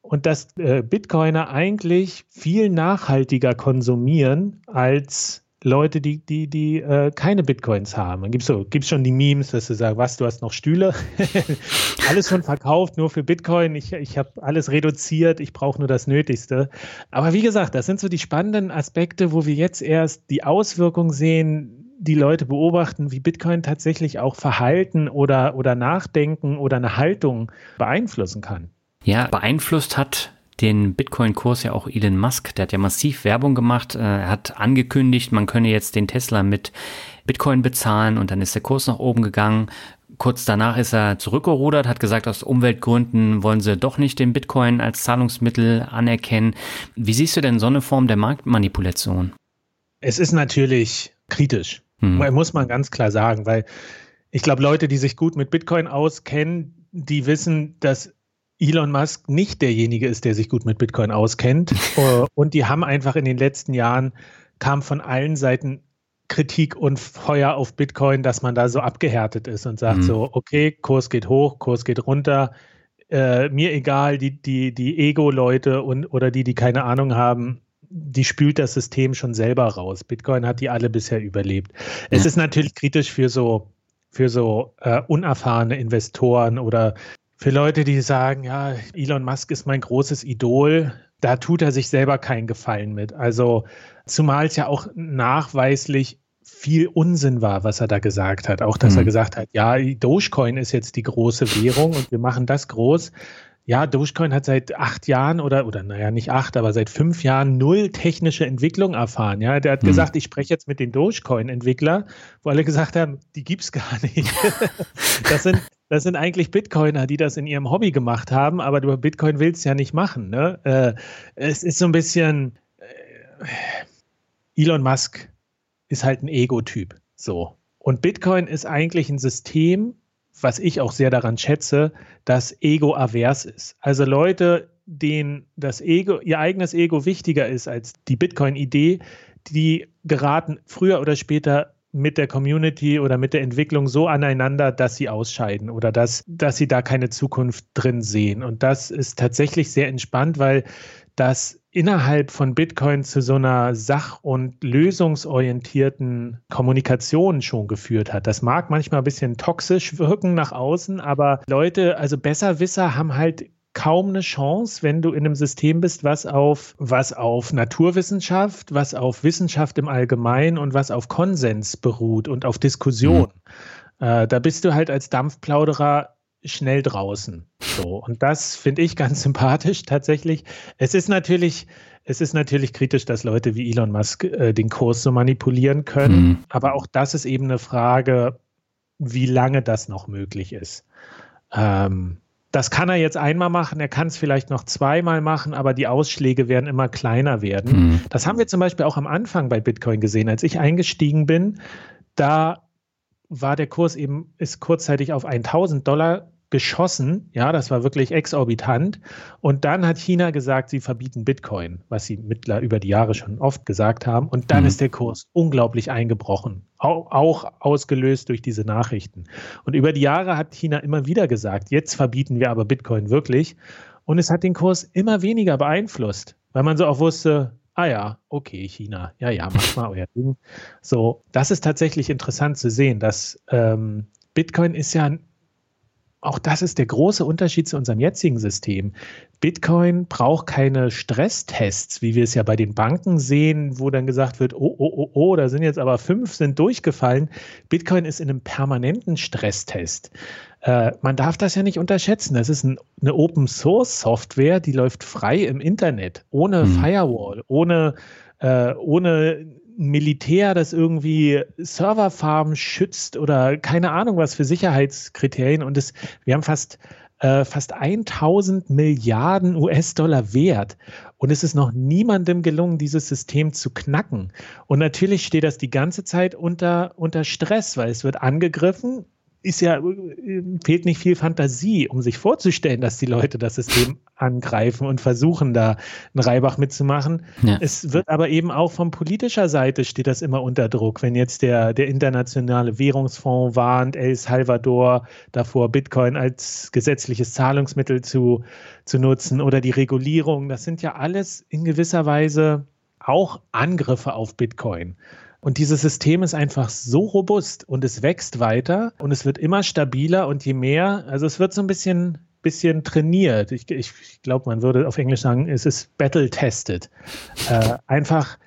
Und dass äh, Bitcoiner eigentlich viel nachhaltiger konsumieren als Leute, die, die, die äh, keine Bitcoins haben. Dann gibt es so, gibt's schon die Memes, dass du sagst, was, du hast noch Stühle? [LAUGHS] alles schon verkauft, nur für Bitcoin. Ich, ich habe alles reduziert, ich brauche nur das Nötigste. Aber wie gesagt, das sind so die spannenden Aspekte, wo wir jetzt erst die Auswirkungen sehen, die Leute beobachten, wie Bitcoin tatsächlich auch Verhalten oder, oder Nachdenken oder eine Haltung beeinflussen kann. Ja, beeinflusst hat den Bitcoin-Kurs ja auch Elon Musk. Der hat ja massiv Werbung gemacht. Äh, er hat angekündigt, man könne jetzt den Tesla mit Bitcoin bezahlen und dann ist der Kurs nach oben gegangen. Kurz danach ist er zurückgerudert, hat gesagt, aus Umweltgründen wollen sie doch nicht den Bitcoin als Zahlungsmittel anerkennen. Wie siehst du denn so eine Form der Marktmanipulation? Es ist natürlich kritisch, hm. muss man ganz klar sagen, weil ich glaube, Leute, die sich gut mit Bitcoin auskennen, die wissen, dass Elon Musk nicht derjenige ist, der sich gut mit Bitcoin auskennt. [LAUGHS] Äh, und die haben einfach in den letzten Jahren kam von allen Seiten Kritik und Feuer auf Bitcoin, dass man da so abgehärtet ist und sagt mhm. so, okay, Kurs geht hoch, Kurs geht runter. Äh, mir egal, die, die, die Ego-Leute und oder die, die keine Ahnung haben, die spült das System schon selber raus. Bitcoin hat die alle bisher überlebt. Es ist natürlich kritisch für so für so äh, unerfahrene Investoren oder für Leute, die sagen, ja, Elon Musk ist mein großes Idol, da tut er sich selber keinen Gefallen mit. Also zumal es ja auch nachweislich viel Unsinn war, was er da gesagt hat. Auch, dass mhm. er gesagt hat, ja, Dogecoin ist jetzt die große Währung und wir machen das groß. Ja, Dogecoin hat seit acht Jahren oder, oder naja, nicht acht, aber seit fünf Jahren null technische Entwicklung erfahren. Ja, der hat hm. gesagt, ich spreche jetzt mit den Dogecoin-Entwickler, wo alle gesagt haben, die gibt es gar nicht. [LAUGHS] das sind, das sind eigentlich Bitcoiner, die das in ihrem Hobby gemacht haben, aber du Bitcoin willst ja nicht machen. Ne? Äh, es ist so ein bisschen, äh, Elon Musk ist halt ein Ego-Typ. So. Und Bitcoin ist eigentlich ein System, was ich auch sehr daran schätze, dass Ego-avers ist. Also Leute, denen das Ego, ihr eigenes Ego wichtiger ist als die Bitcoin-Idee, die geraten früher oder später mit der Community oder mit der Entwicklung so aneinander, dass sie ausscheiden oder dass, dass sie da keine Zukunft drin sehen. Und das ist tatsächlich sehr entspannt, weil das innerhalb von Bitcoin zu so einer sach- und lösungsorientierten Kommunikation schon geführt hat. Das mag manchmal ein bisschen toxisch wirken nach außen, aber Leute, also Besserwisser haben halt kaum eine Chance, wenn du in einem System bist, was auf, was auf Naturwissenschaft, was auf Wissenschaft im Allgemeinen und was auf Konsens beruht und auf Diskussion. Mhm. Äh, da bist du halt als Dampfplauderer schnell draußen. So. Und das finde ich ganz [LAUGHS] sympathisch tatsächlich. Es ist natürlich, es ist natürlich kritisch, dass Leute wie Elon Musk äh, den Kurs so manipulieren können. Mhm. Aber auch das ist eben eine Frage, wie lange das noch möglich ist. Ähm, das kann er jetzt einmal machen, er kann es vielleicht noch zweimal machen, aber die Ausschläge werden immer kleiner werden. Mhm. Das haben wir zum Beispiel auch am Anfang bei Bitcoin gesehen. Als ich eingestiegen bin, da war der Kurs eben, ist kurzzeitig auf 1000 Dollar geschossen. Ja, das war wirklich exorbitant. Und dann hat China gesagt, sie verbieten Bitcoin, was sie mittler über die Jahre schon oft gesagt haben. Und dann mhm. ist der Kurs unglaublich eingebrochen, auch, auch ausgelöst durch diese Nachrichten. Und über die Jahre hat China immer wieder gesagt, jetzt verbieten wir aber Bitcoin wirklich. Und es hat den Kurs immer weniger beeinflusst, weil man so auch wusste, ah ja, okay, China, ja, ja, mach mal euer Ding. So, das ist tatsächlich interessant zu sehen, dass ähm, Bitcoin ist ja auch das ist der große Unterschied zu unserem jetzigen System. Bitcoin braucht keine Stresstests, wie wir es ja bei den Banken sehen, wo dann gesagt wird, oh, oh, oh, oh, da sind jetzt aber fünf sind durchgefallen. Bitcoin ist in einem permanenten Stresstest. Äh, man darf das ja nicht unterschätzen. Das ist ein, eine Open Source Software, die läuft frei im Internet, ohne hm. Firewall, ohne, äh, ohne Militär, das irgendwie Serverfarmen schützt oder keine Ahnung was für Sicherheitskriterien. Und es, wir haben fast, äh, fast 1000 Milliarden US-Dollar wert. Und es ist noch niemandem gelungen, dieses System zu knacken. Und natürlich steht das die ganze Zeit unter, unter Stress, weil es wird angegriffen ist ja, fehlt nicht viel Fantasie, um sich vorzustellen, dass die Leute das System angreifen und versuchen, da einen Reibach mitzumachen. Ja. Es wird aber eben auch von politischer Seite steht das immer unter Druck. Wenn jetzt der, der internationale Währungsfonds warnt, El Salvador davor, Bitcoin als gesetzliches Zahlungsmittel zu, zu nutzen oder die Regulierung, das sind ja alles in gewisser Weise auch Angriffe auf Bitcoin. Und dieses System ist einfach so robust und es wächst weiter und es wird immer stabiler und je mehr, also es wird so ein bisschen, bisschen trainiert. Ich, ich, ich glaube, man würde auf Englisch sagen, es ist battle-tested. Äh, einfach,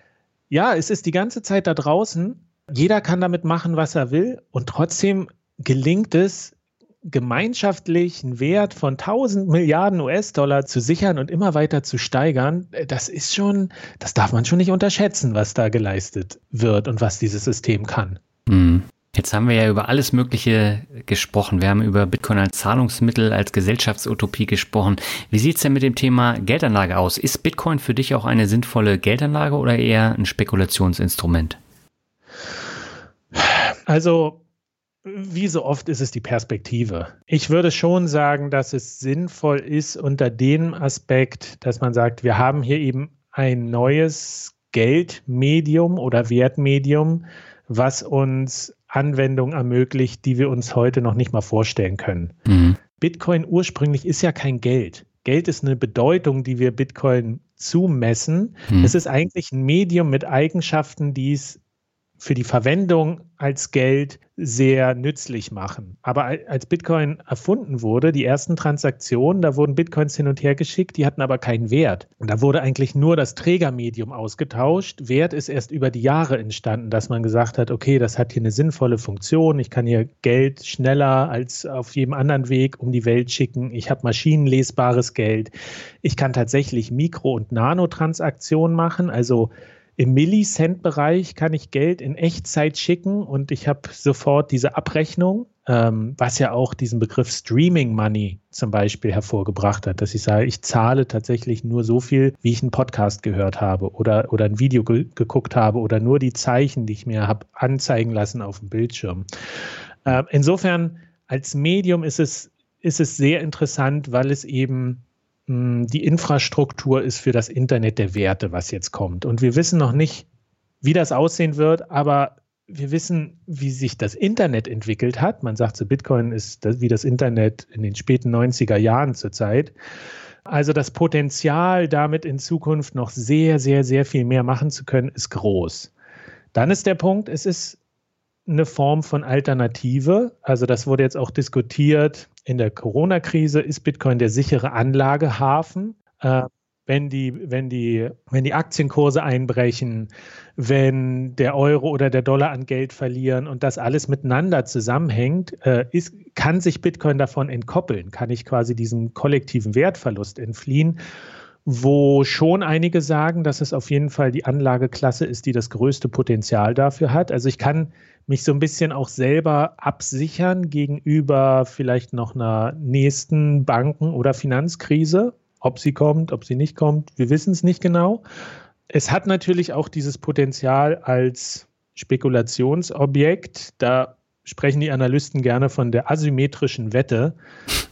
ja, es ist die ganze Zeit da draußen. Jeder kann damit machen, was er will und trotzdem gelingt es, gemeinschaftlichen Wert von 1000 Milliarden US-Dollar zu sichern und immer weiter zu steigern, äh, das ist schon, das darf man schon nicht unterschätzen, was da geleistet wird und was dieses System kann. Mhm. Jetzt haben wir ja über alles Mögliche gesprochen. Wir haben über Bitcoin als Zahlungsmittel, als Gesellschaftsutopie gesprochen. Wie sieht es denn mit dem Thema Geldanlage aus? Ist Bitcoin für dich auch eine sinnvolle Geldanlage oder eher ein Spekulationsinstrument? Also wie so oft ist es die Perspektive. Ich würde schon sagen, dass es sinnvoll ist unter dem Aspekt, dass man sagt, wir haben hier eben ein neues Geldmedium oder Wertmedium, was uns Anwendungen ermöglicht, die wir uns heute noch nicht mal vorstellen können. Mhm. Bitcoin ursprünglich ist ja kein Geld. Geld ist eine Bedeutung, die wir Bitcoin zumessen. Mhm. Es ist eigentlich ein Medium mit Eigenschaften, die es für die Verwendung als Geld sehr nützlich machen. Aber als Bitcoin erfunden wurde, die ersten Transaktionen, da wurden Bitcoins hin und her geschickt, die hatten aber keinen Wert. Und da wurde eigentlich nur das Trägermedium ausgetauscht. Wert ist erst über die Jahre entstanden, dass man gesagt hat, okay, das hat hier eine sinnvolle Funktion. Ich kann hier Geld schneller als auf jedem anderen Weg um die Welt schicken. Ich habe maschinenlesbares Geld. Ich kann tatsächlich Mikro- und Nanotransaktionen machen, also im Millicent-Bereich kann ich Geld in Echtzeit schicken und ich habe sofort diese Abrechnung, ähm, was ja auch diesen Begriff Streaming Money zum Beispiel hervorgebracht hat, dass ich sage, ich zahle tatsächlich nur so viel, wie ich einen Podcast gehört habe oder, oder ein Video ge geguckt habe oder nur die Zeichen, die ich mir habe anzeigen lassen auf dem Bildschirm. Äh, insofern als Medium ist es, ist es sehr interessant, weil es eben die Infrastruktur ist für das Internet der Werte, was jetzt kommt. Und wir wissen noch nicht, wie das aussehen wird, aber wir wissen, wie sich das Internet entwickelt hat. Man sagt so, Bitcoin ist wie das Internet in den späten 90er Jahren zurzeit. Also das Potenzial, damit in Zukunft noch sehr, sehr, sehr viel mehr machen zu können, ist groß. Dann ist der Punkt, es ist eine Form von Alternative. Also das wurde jetzt auch diskutiert in der Corona-Krise. Ist Bitcoin der sichere Anlagehafen? Äh, wenn die, wenn, die, wenn die Aktienkurse einbrechen, wenn der Euro oder der Dollar an Geld verlieren und das alles miteinander zusammenhängt, äh, ist, kann sich Bitcoin davon entkoppeln, kann ich quasi diesem kollektiven Wertverlust entfliehen wo schon einige sagen, dass es auf jeden Fall die Anlageklasse ist, die das größte Potenzial dafür hat. Also ich kann mich so ein bisschen auch selber absichern gegenüber vielleicht noch einer nächsten Banken- oder Finanzkrise. Ob sie kommt, ob sie nicht kommt, wir wissen es nicht genau. Es hat natürlich auch dieses Potenzial als Spekulationsobjekt. Da sprechen die Analysten gerne von der asymmetrischen Wette,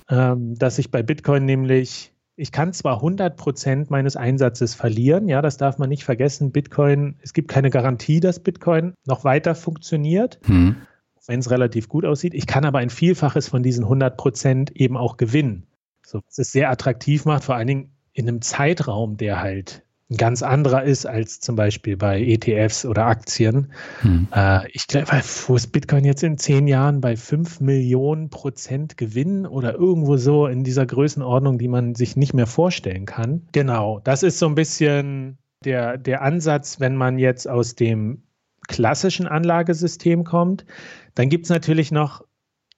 ähm, dass sich bei Bitcoin nämlich ich kann zwar 100 Prozent meines Einsatzes verlieren, ja, das darf man nicht vergessen. Bitcoin, es gibt keine Garantie, dass Bitcoin noch weiter funktioniert, hm. wenn es relativ gut aussieht. Ich kann aber ein Vielfaches von diesen 100 Prozent eben auch gewinnen. So, was es sehr attraktiv macht, vor allen Dingen in einem Zeitraum, der halt ein ganz anderer ist als zum Beispiel bei ETFs oder Aktien. Hm. Äh, ich glaube, wo ist Bitcoin jetzt in zehn Jahren bei fünf Millionen Prozent Gewinn oder irgendwo so in dieser Größenordnung, die man sich nicht mehr vorstellen kann. Genau, das ist so ein bisschen der, der Ansatz, wenn man jetzt aus dem klassischen Anlagesystem kommt. Dann gibt es natürlich noch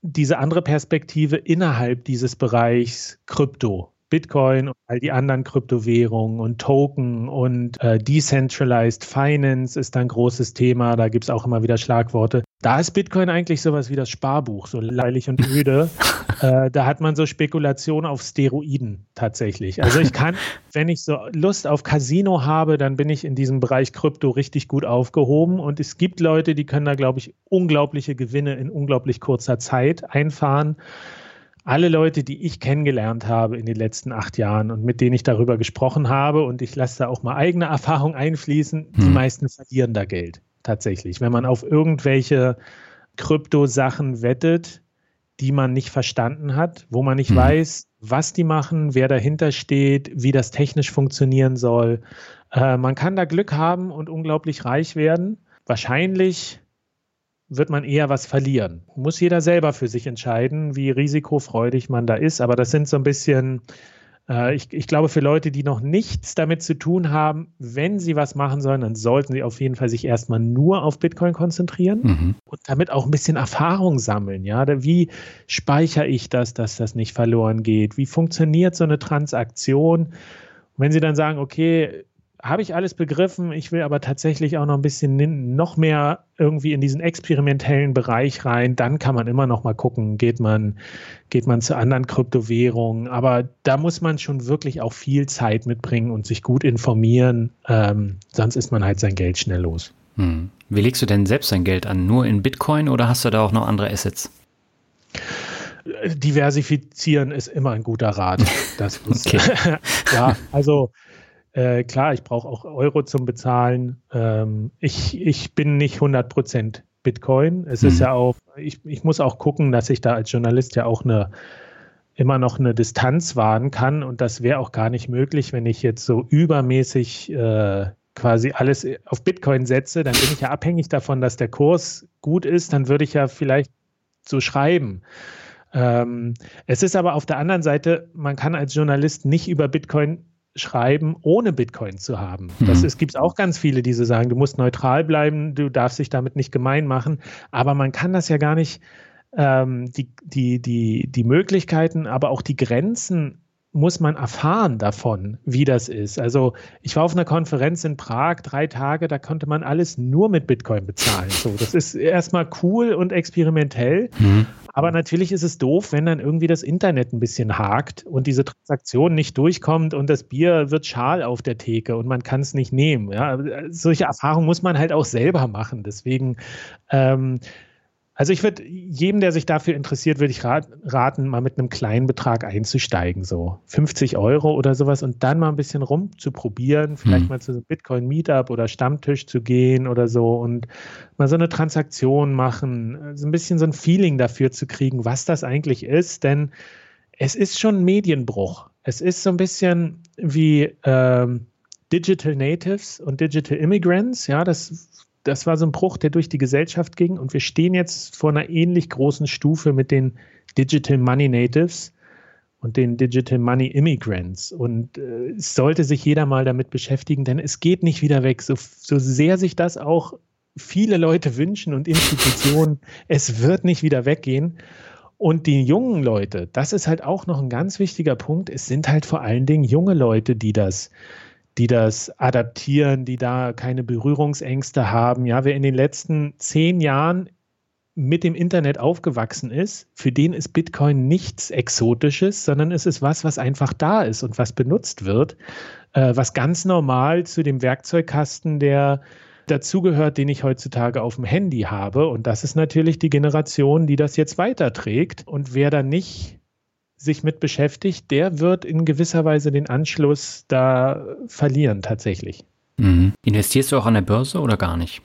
diese andere Perspektive innerhalb dieses Bereichs Krypto. Bitcoin und all die anderen Kryptowährungen und Token und äh, Decentralized Finance ist ein großes Thema. Da gibt es auch immer wieder Schlagworte. Da ist Bitcoin eigentlich sowas wie das Sparbuch, so leilig und öde. [LAUGHS] äh, da hat man so Spekulationen auf Steroiden tatsächlich. Also ich kann, wenn ich so Lust auf Casino habe, dann bin ich in diesem Bereich Krypto richtig gut aufgehoben. Und es gibt Leute, die können da, glaube ich, unglaubliche Gewinne in unglaublich kurzer Zeit einfahren alle Leute, die ich kennengelernt habe in den letzten acht Jahren und mit denen ich darüber gesprochen habe, und ich lasse da auch mal eigene Erfahrung einfließen, hm. die meisten verlieren da Geld tatsächlich. Wenn man auf irgendwelche Krypto-Sachen wettet, die man nicht verstanden hat, wo man nicht hm. weiß, was die machen, wer dahinter steht, wie das technisch funktionieren soll. Äh, man kann da Glück haben und unglaublich reich werden. Wahrscheinlich wird man eher was verlieren. Muss jeder selber für sich entscheiden, wie risikofreudig man da ist. Aber das sind so ein bisschen, äh, ich, ich glaube, für Leute, die noch nichts damit zu tun haben, wenn sie was machen sollen, dann sollten sie auf jeden Fall sich erstmal nur auf Bitcoin konzentrieren mhm. und damit auch ein bisschen Erfahrung sammeln. Ja, wie speichere ich das, dass das nicht verloren geht? Wie funktioniert so eine Transaktion? Wenn sie dann sagen, okay, habe ich alles begriffen. Ich will aber tatsächlich auch noch ein bisschen noch mehr irgendwie in diesen experimentellen Bereich rein. Dann kann man immer noch mal gucken, geht man, geht man zu anderen Kryptowährungen. Aber da muss man schon wirklich auch viel Zeit mitbringen und sich gut informieren. Ähm, sonst ist man halt sein Geld schnell los. Hm. Wie legst du denn selbst dein Geld an? Nur in Bitcoin oder hast du da auch noch andere Assets? Diversifizieren ist immer ein guter Rat. [LAUGHS] Das ist, okay. [LAUGHS] ja, also äh, klar, ich brauche auch Euro zum Bezahlen. Ähm, ich, ich bin nicht 100% Bitcoin. Es mhm. ist ja auch, ich, ich muss auch gucken, dass ich da als Journalist ja auch eine immer noch eine Distanz wahren kann und das wäre auch gar nicht möglich, wenn ich jetzt so übermäßig äh, quasi alles auf Bitcoin setze, dann bin ich ja abhängig davon, dass der Kurs gut ist, dann würde ich ja vielleicht so schreiben. Ähm, es ist aber auf der anderen Seite, man kann als Journalist nicht über Bitcoin schreiben, ohne Bitcoin zu haben. Mhm. Das es gibt auch ganz viele, die so sagen, du musst neutral bleiben, du darfst dich damit nicht gemein machen. Aber man kann das ja gar nicht, ähm, die, die, die, die Möglichkeiten, aber auch die Grenzen muss man erfahren davon, wie das ist. Also ich war auf einer Konferenz in Prag, drei Tage, da konnte man alles nur mit Bitcoin bezahlen. So, das ist erstmal cool und experimentell, mhm. aber natürlich ist es doof, wenn dann irgendwie das Internet ein bisschen hakt und diese Transaktion nicht durchkommt und das Bier wird schal auf der Theke und man kann es nicht nehmen. Ja, solche Erfahrungen muss man halt auch selber machen. Deswegen ähm, also ich würde jedem, der sich dafür interessiert, würde ich raten, mal mit einem kleinen Betrag einzusteigen, so 50 Euro oder sowas und dann mal ein bisschen rumzuprobieren, vielleicht hm. mal zu einem Bitcoin-Meetup oder Stammtisch zu gehen oder so und mal so eine Transaktion machen, so ein bisschen so ein Feeling dafür zu kriegen, was das eigentlich ist, denn es ist schon ein Medienbruch. Es ist so ein bisschen wie ähm, Digital Natives und Digital Immigrants, ja, das das war so ein Bruch, der durch die Gesellschaft ging. Und wir stehen jetzt vor einer ähnlich großen Stufe mit den Digital Money Natives und den Digital Money Immigrants. Und äh, es sollte sich jeder mal damit beschäftigen, denn es geht nicht wieder weg. So, so sehr sich das auch viele Leute wünschen und Institutionen, [LAUGHS] es wird nicht wieder weggehen. Und die jungen Leute, das ist halt auch noch ein ganz wichtiger Punkt. Es sind halt vor allen Dingen junge Leute, die das die das adaptieren, die da keine Berührungsängste haben. Ja, wer in den letzten zehn Jahren mit dem Internet aufgewachsen ist, für den ist Bitcoin nichts Exotisches, sondern es ist was, was einfach da ist und was benutzt wird, äh, was ganz normal zu dem Werkzeugkasten der dazugehört, den ich heutzutage auf dem Handy habe. Und das ist natürlich die Generation, die das jetzt weiterträgt. Und wer da nicht sich mit beschäftigt, der wird in gewisser Weise den Anschluss da verlieren tatsächlich. Mhm. Investierst du auch an der Börse oder gar nicht?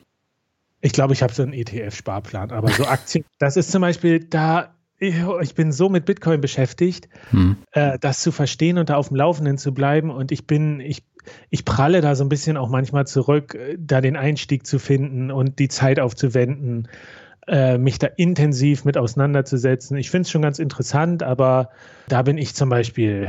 Ich glaube, ich habe so einen ETF-Sparplan, aber so Aktien, [LAUGHS] das ist zum Beispiel da, ich bin so mit Bitcoin beschäftigt, hm. äh, das zu verstehen und da auf dem Laufenden zu bleiben. Und ich bin, ich, ich pralle da so ein bisschen auch manchmal zurück, äh, da den Einstieg zu finden und die Zeit aufzuwenden äh, mich da intensiv mit auseinanderzusetzen. Ich finde es schon ganz interessant, aber da bin ich zum Beispiel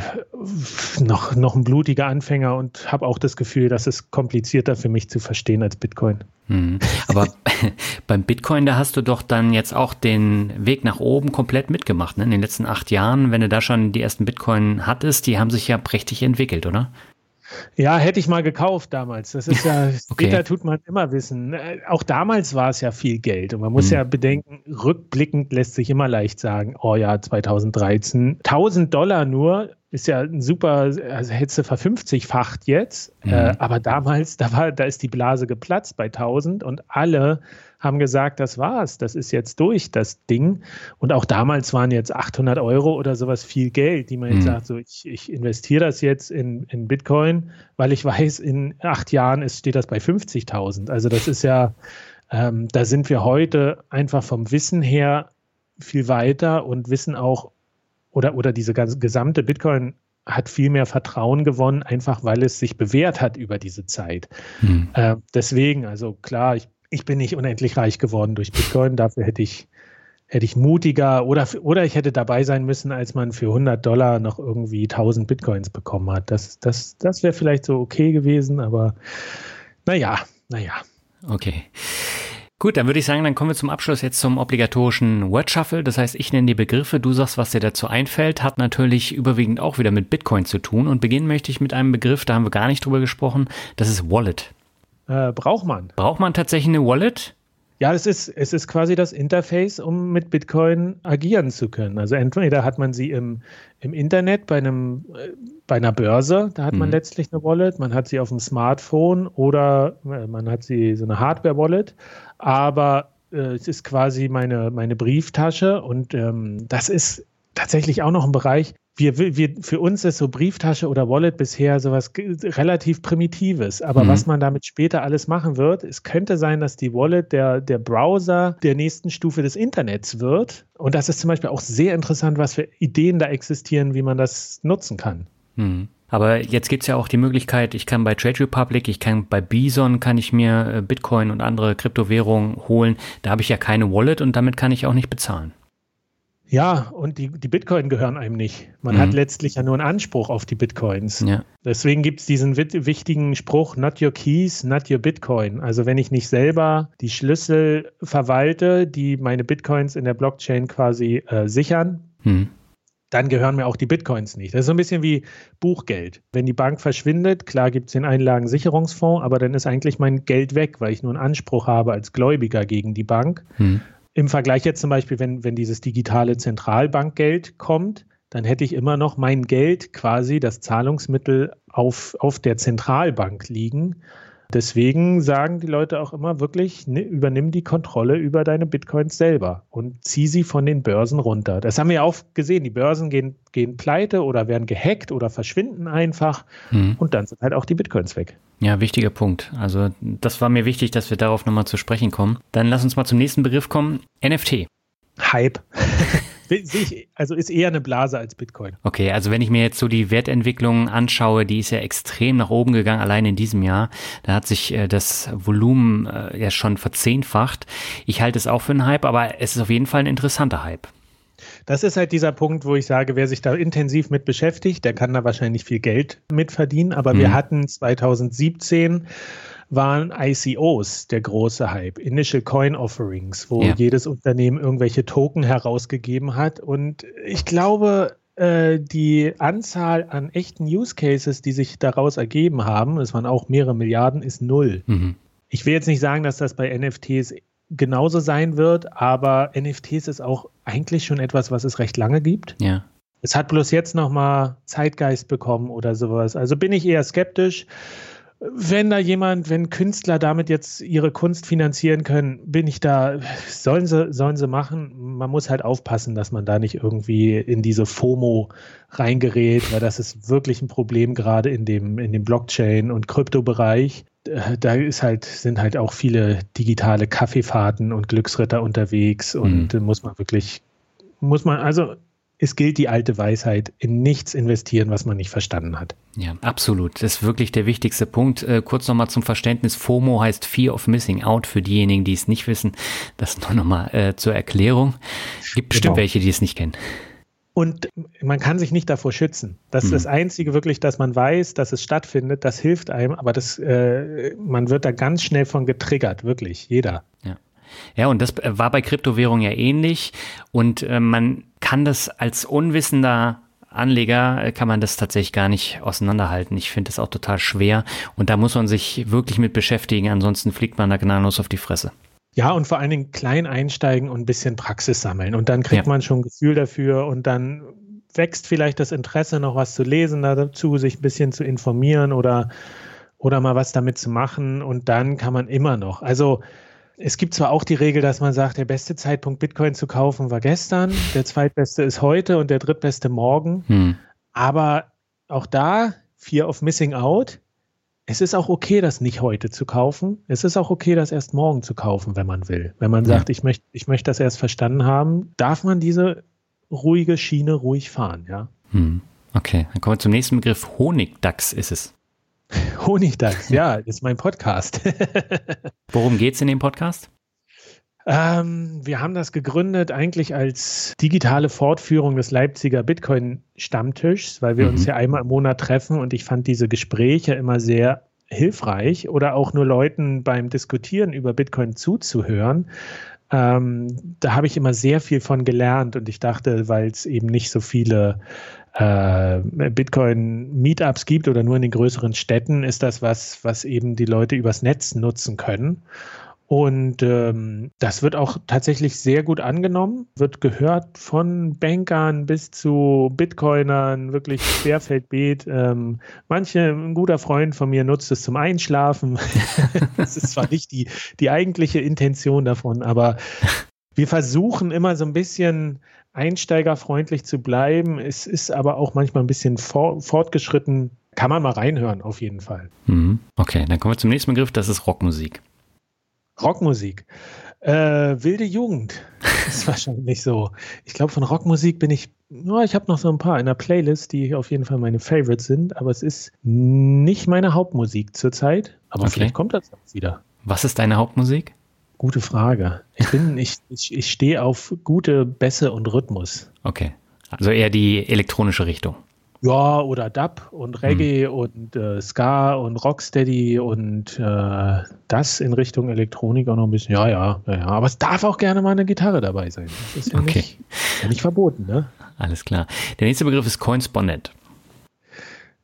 noch, noch ein blutiger Anfänger und habe auch das Gefühl, dass es komplizierter für mich zu verstehen als Bitcoin. Mhm. Aber [LAUGHS] beim Bitcoin, da hast du doch dann jetzt auch den Weg nach oben komplett mitgemacht. Ne? In den letzten acht Jahren, wenn du da schon die ersten Bitcoin hattest, die haben sich ja prächtig entwickelt, oder? Ja, hätte ich mal gekauft damals. Das ist ja, [LAUGHS] okay. später tut man immer wissen. Äh, auch damals war es ja viel Geld. Und man muss hm. ja bedenken, rückblickend lässt sich immer leicht sagen, oh ja, 2013, 1000 Dollar nur ist ja ein super, also hättest du verfünfzigfacht jetzt. Mhm. Äh, aber damals, da war, da ist die Blase geplatzt bei 1000 und alle haben gesagt, das war's, das ist jetzt durch, das Ding. Und auch damals waren jetzt 800 Euro oder sowas viel Geld, die man jetzt mhm. sagt, so ich, ich investiere das jetzt in, in Bitcoin, weil ich weiß, in acht Jahren ist, steht das bei 50.000. Also das ist ja, ähm, da sind wir heute einfach vom Wissen her viel weiter und wissen auch, oder, oder diese ganze gesamte Bitcoin hat viel mehr Vertrauen gewonnen, einfach weil es sich bewährt hat über diese Zeit. Hm. Äh, deswegen, also klar, ich ich bin nicht unendlich reich geworden durch Bitcoin. Dafür hätte ich, hätte ich mutiger oder, oder ich hätte dabei sein müssen, als man für 100 Dollar noch irgendwie 1000 Bitcoins bekommen hat. Das, das, das wäre vielleicht so okay gewesen, aber naja, naja. Okay. Gut, dann würde ich sagen, dann kommen wir zum Abschluss jetzt zum obligatorischen Word Shuffle. Das heißt, ich nenne die Begriffe, du sagst, was dir dazu einfällt, hat natürlich überwiegend auch wieder mit Bitcoin zu tun. Und beginnen möchte ich mit einem Begriff, da haben wir gar nicht drüber gesprochen, das ist Wallet. Äh, braucht man. Braucht man tatsächlich eine Wallet? Ja, es ist, es ist quasi das Interface, um mit Bitcoin agieren zu können. Also entweder hat man sie im, im Internet bei, einem, äh, bei einer Börse, da hat man mhm. letztlich eine Wallet, man hat sie auf dem Smartphone oder äh, man hat sie so eine Hardware-Wallet, aber äh, es ist quasi meine, meine Brieftasche und ähm, das ist tatsächlich auch noch ein Bereich, wir, wir, für uns ist so Brieftasche oder Wallet bisher sowas relativ Primitives. Aber mhm. was man damit später alles machen wird, es könnte sein, dass die Wallet der, der Browser der nächsten Stufe des Internets wird. Und das ist zum Beispiel auch sehr interessant, was für Ideen da existieren, wie man das nutzen kann. Mhm. Aber jetzt gibt es ja auch die Möglichkeit, ich kann bei Trade Republic, ich kann bei Bison, kann ich mir äh, Bitcoin und andere Kryptowährungen holen. Da habe ich ja keine Wallet und damit kann ich auch nicht bezahlen. Ja, und die, die Bitcoin gehören einem nicht. Man mhm. hat letztlich ja nur einen Anspruch auf die Bitcoins. Ja. Deswegen gibt es diesen wichtigen Spruch, not your keys, not your Bitcoin. Also wenn ich nicht selber die Schlüssel verwalte, die meine Bitcoins in der Blockchain quasi äh, sichern, mhm. dann gehören mir auch die Bitcoins nicht. Das ist so ein bisschen wie Buchgeld. Wenn die Bank verschwindet, klar gibt es den Einlagensicherungsfonds, aber dann ist eigentlich mein Geld weg, weil ich nur einen Anspruch habe als Gläubiger gegen die Bank. Mhm. Im Vergleich jetzt zum Beispiel, wenn, wenn dieses digitale Zentralbankgeld kommt, dann hätte ich immer noch mein Geld quasi, das Zahlungsmittel auf, auf der Zentralbank liegen. Deswegen sagen die Leute auch immer wirklich, ne, übernimm die Kontrolle über deine Bitcoins selber und zieh sie von den Börsen runter. Das haben wir ja auch gesehen. Die Börsen gehen, gehen pleite oder werden gehackt oder verschwinden einfach mhm. und dann sind halt auch die Bitcoins weg. Ja, wichtiger Punkt. Also das war mir wichtig, dass wir darauf nochmal zu sprechen kommen. Dann lass uns mal zum nächsten Begriff kommen. NFT. Hype. Also ist eher eine Blase als Bitcoin. Okay, also wenn ich mir jetzt so die Wertentwicklung anschaue, die ist ja extrem nach oben gegangen, allein in diesem Jahr. Da hat sich äh, das Volumen äh, ja schon verzehnfacht. Ich halte es auch für einen Hype, aber es ist auf jeden Fall ein interessanter Hype. Das ist halt dieser Punkt, wo ich sage, wer sich da intensiv mit beschäftigt, der kann da wahrscheinlich viel Geld mit verdienen. Aber mhm. wir hatten 2017 waren ICOs der große Hype, Initial Coin Offerings, wo ja. jedes Unternehmen irgendwelche Token herausgegeben hat. Und ich glaube, äh, die Anzahl an echten Use Cases, die sich daraus ergeben haben, es waren auch mehrere Milliarden, ist null. Mhm. Ich will jetzt nicht sagen, dass das bei NFTs genauso sein wird, aber NFTs ist auch eigentlich schon etwas, was es recht lange gibt. Ja. Es hat bloß jetzt nochmal Zeitgeist bekommen oder sowas. Also bin ich eher skeptisch wenn da jemand, wenn Künstler damit jetzt ihre Kunst finanzieren können, bin ich da, sollen sie, sollen sie machen. Man muss halt aufpassen, dass man da nicht irgendwie in diese FOMO reingerät, weil das ist wirklich ein Problem gerade in dem, in dem Blockchain- und Kryptobereich. Da ist halt, sind halt auch viele digitale Kaffeefahrten und Glücksritter unterwegs und mhm. muss man wirklich, muss man, also es gilt die alte Weisheit, in nichts investieren, was man nicht verstanden hat. Ja, absolut. Das ist wirklich der wichtigste Punkt. Äh, kurz nochmal zum Verständnis. FOMO heißt Fear of Missing Out für diejenigen, die es nicht wissen. Das nur nochmal äh, zur Erklärung. Gibt bestimmt genau. welche, die es nicht kennen. Und man kann sich nicht davor schützen. Das ist mhm. das Einzige wirklich, dass man weiß, dass es stattfindet. Das hilft einem, aber das, äh, man wird da ganz schnell von getriggert, wirklich, jeder. Ja. Ja, und das äh, war bei Kryptowährungen ja ähnlich. Und äh, man kann das als unwissender Anleger äh, kann man das tatsächlich gar nicht auseinanderhalten. Ich finde das auch total schwer und da muss man sich wirklich mit beschäftigen, ansonsten fliegt man da gnadenlos auf die Fresse. Ja, und vor allen Dingen klein einsteigen und ein bisschen Praxis sammeln und dann kriegt ja. man schon ein Gefühl dafür und dann wächst vielleicht das Interesse, noch was zu lesen dazu, sich ein bisschen zu informieren oder, oder mal was damit zu machen und dann kann man immer noch. Also es gibt zwar auch die Regel, dass man sagt, der beste Zeitpunkt, Bitcoin zu kaufen, war gestern, der zweitbeste ist heute und der drittbeste morgen. Hm. Aber auch da, Fear of Missing Out, es ist auch okay, das nicht heute zu kaufen. Es ist auch okay, das erst morgen zu kaufen, wenn man will. Wenn man sagt, ja. ich möchte ich möchte das erst verstanden haben, darf man diese ruhige Schiene ruhig fahren, ja. Hm. Okay, dann kommen wir zum nächsten Begriff. Honigdachs ist es. [LAUGHS] Honigdachs, ja, ist mein Podcast. [LAUGHS] Worum geht es in dem Podcast? Ähm, wir haben das gegründet eigentlich als digitale Fortführung des Leipziger Bitcoin-Stammtischs, weil wir mhm. uns ja einmal im Monat treffen und ich fand diese Gespräche immer sehr hilfreich oder auch nur Leuten beim Diskutieren über Bitcoin zuzuhören. Ähm, da habe ich immer sehr viel von gelernt und ich dachte, weil es eben nicht so viele äh, Bitcoin-Meetups gibt oder nur in den größeren Städten, ist das was, was eben die Leute übers Netz nutzen können. Und ähm, das wird auch tatsächlich sehr gut angenommen, wird gehört von Bankern bis zu Bitcoinern, wirklich querfeldbeet. Ähm, manche, ein guter Freund von mir nutzt es zum Einschlafen. [LAUGHS] das ist zwar nicht die, die eigentliche Intention davon, aber wir versuchen immer so ein bisschen einsteigerfreundlich zu bleiben. Es ist aber auch manchmal ein bisschen for fortgeschritten. Kann man mal reinhören, auf jeden Fall. Mhm. Okay, dann kommen wir zum nächsten Begriff, das ist Rockmusik. Rockmusik. Äh, wilde Jugend [LAUGHS] ist wahrscheinlich so. Ich glaube, von Rockmusik bin ich Ja, ich habe noch so ein paar in der Playlist, die auf jeden Fall meine Favorites sind, aber es ist nicht meine Hauptmusik zurzeit. Aber okay. vielleicht kommt das wieder. Was ist deine Hauptmusik? Gute Frage. Ich bin, ich, ich, ich stehe auf gute Bässe und Rhythmus. Okay. Also eher die elektronische Richtung. Ja, oder Dub und Reggae hm. und äh, Ska und Rocksteady und äh, das in Richtung Elektronik auch noch ein bisschen. Ja, ja, ja, ja. Aber es darf auch gerne mal eine Gitarre dabei sein. Das ist ja, okay. nicht, ja nicht verboten, ne? Alles klar. Der nächste Begriff ist Coinspondent.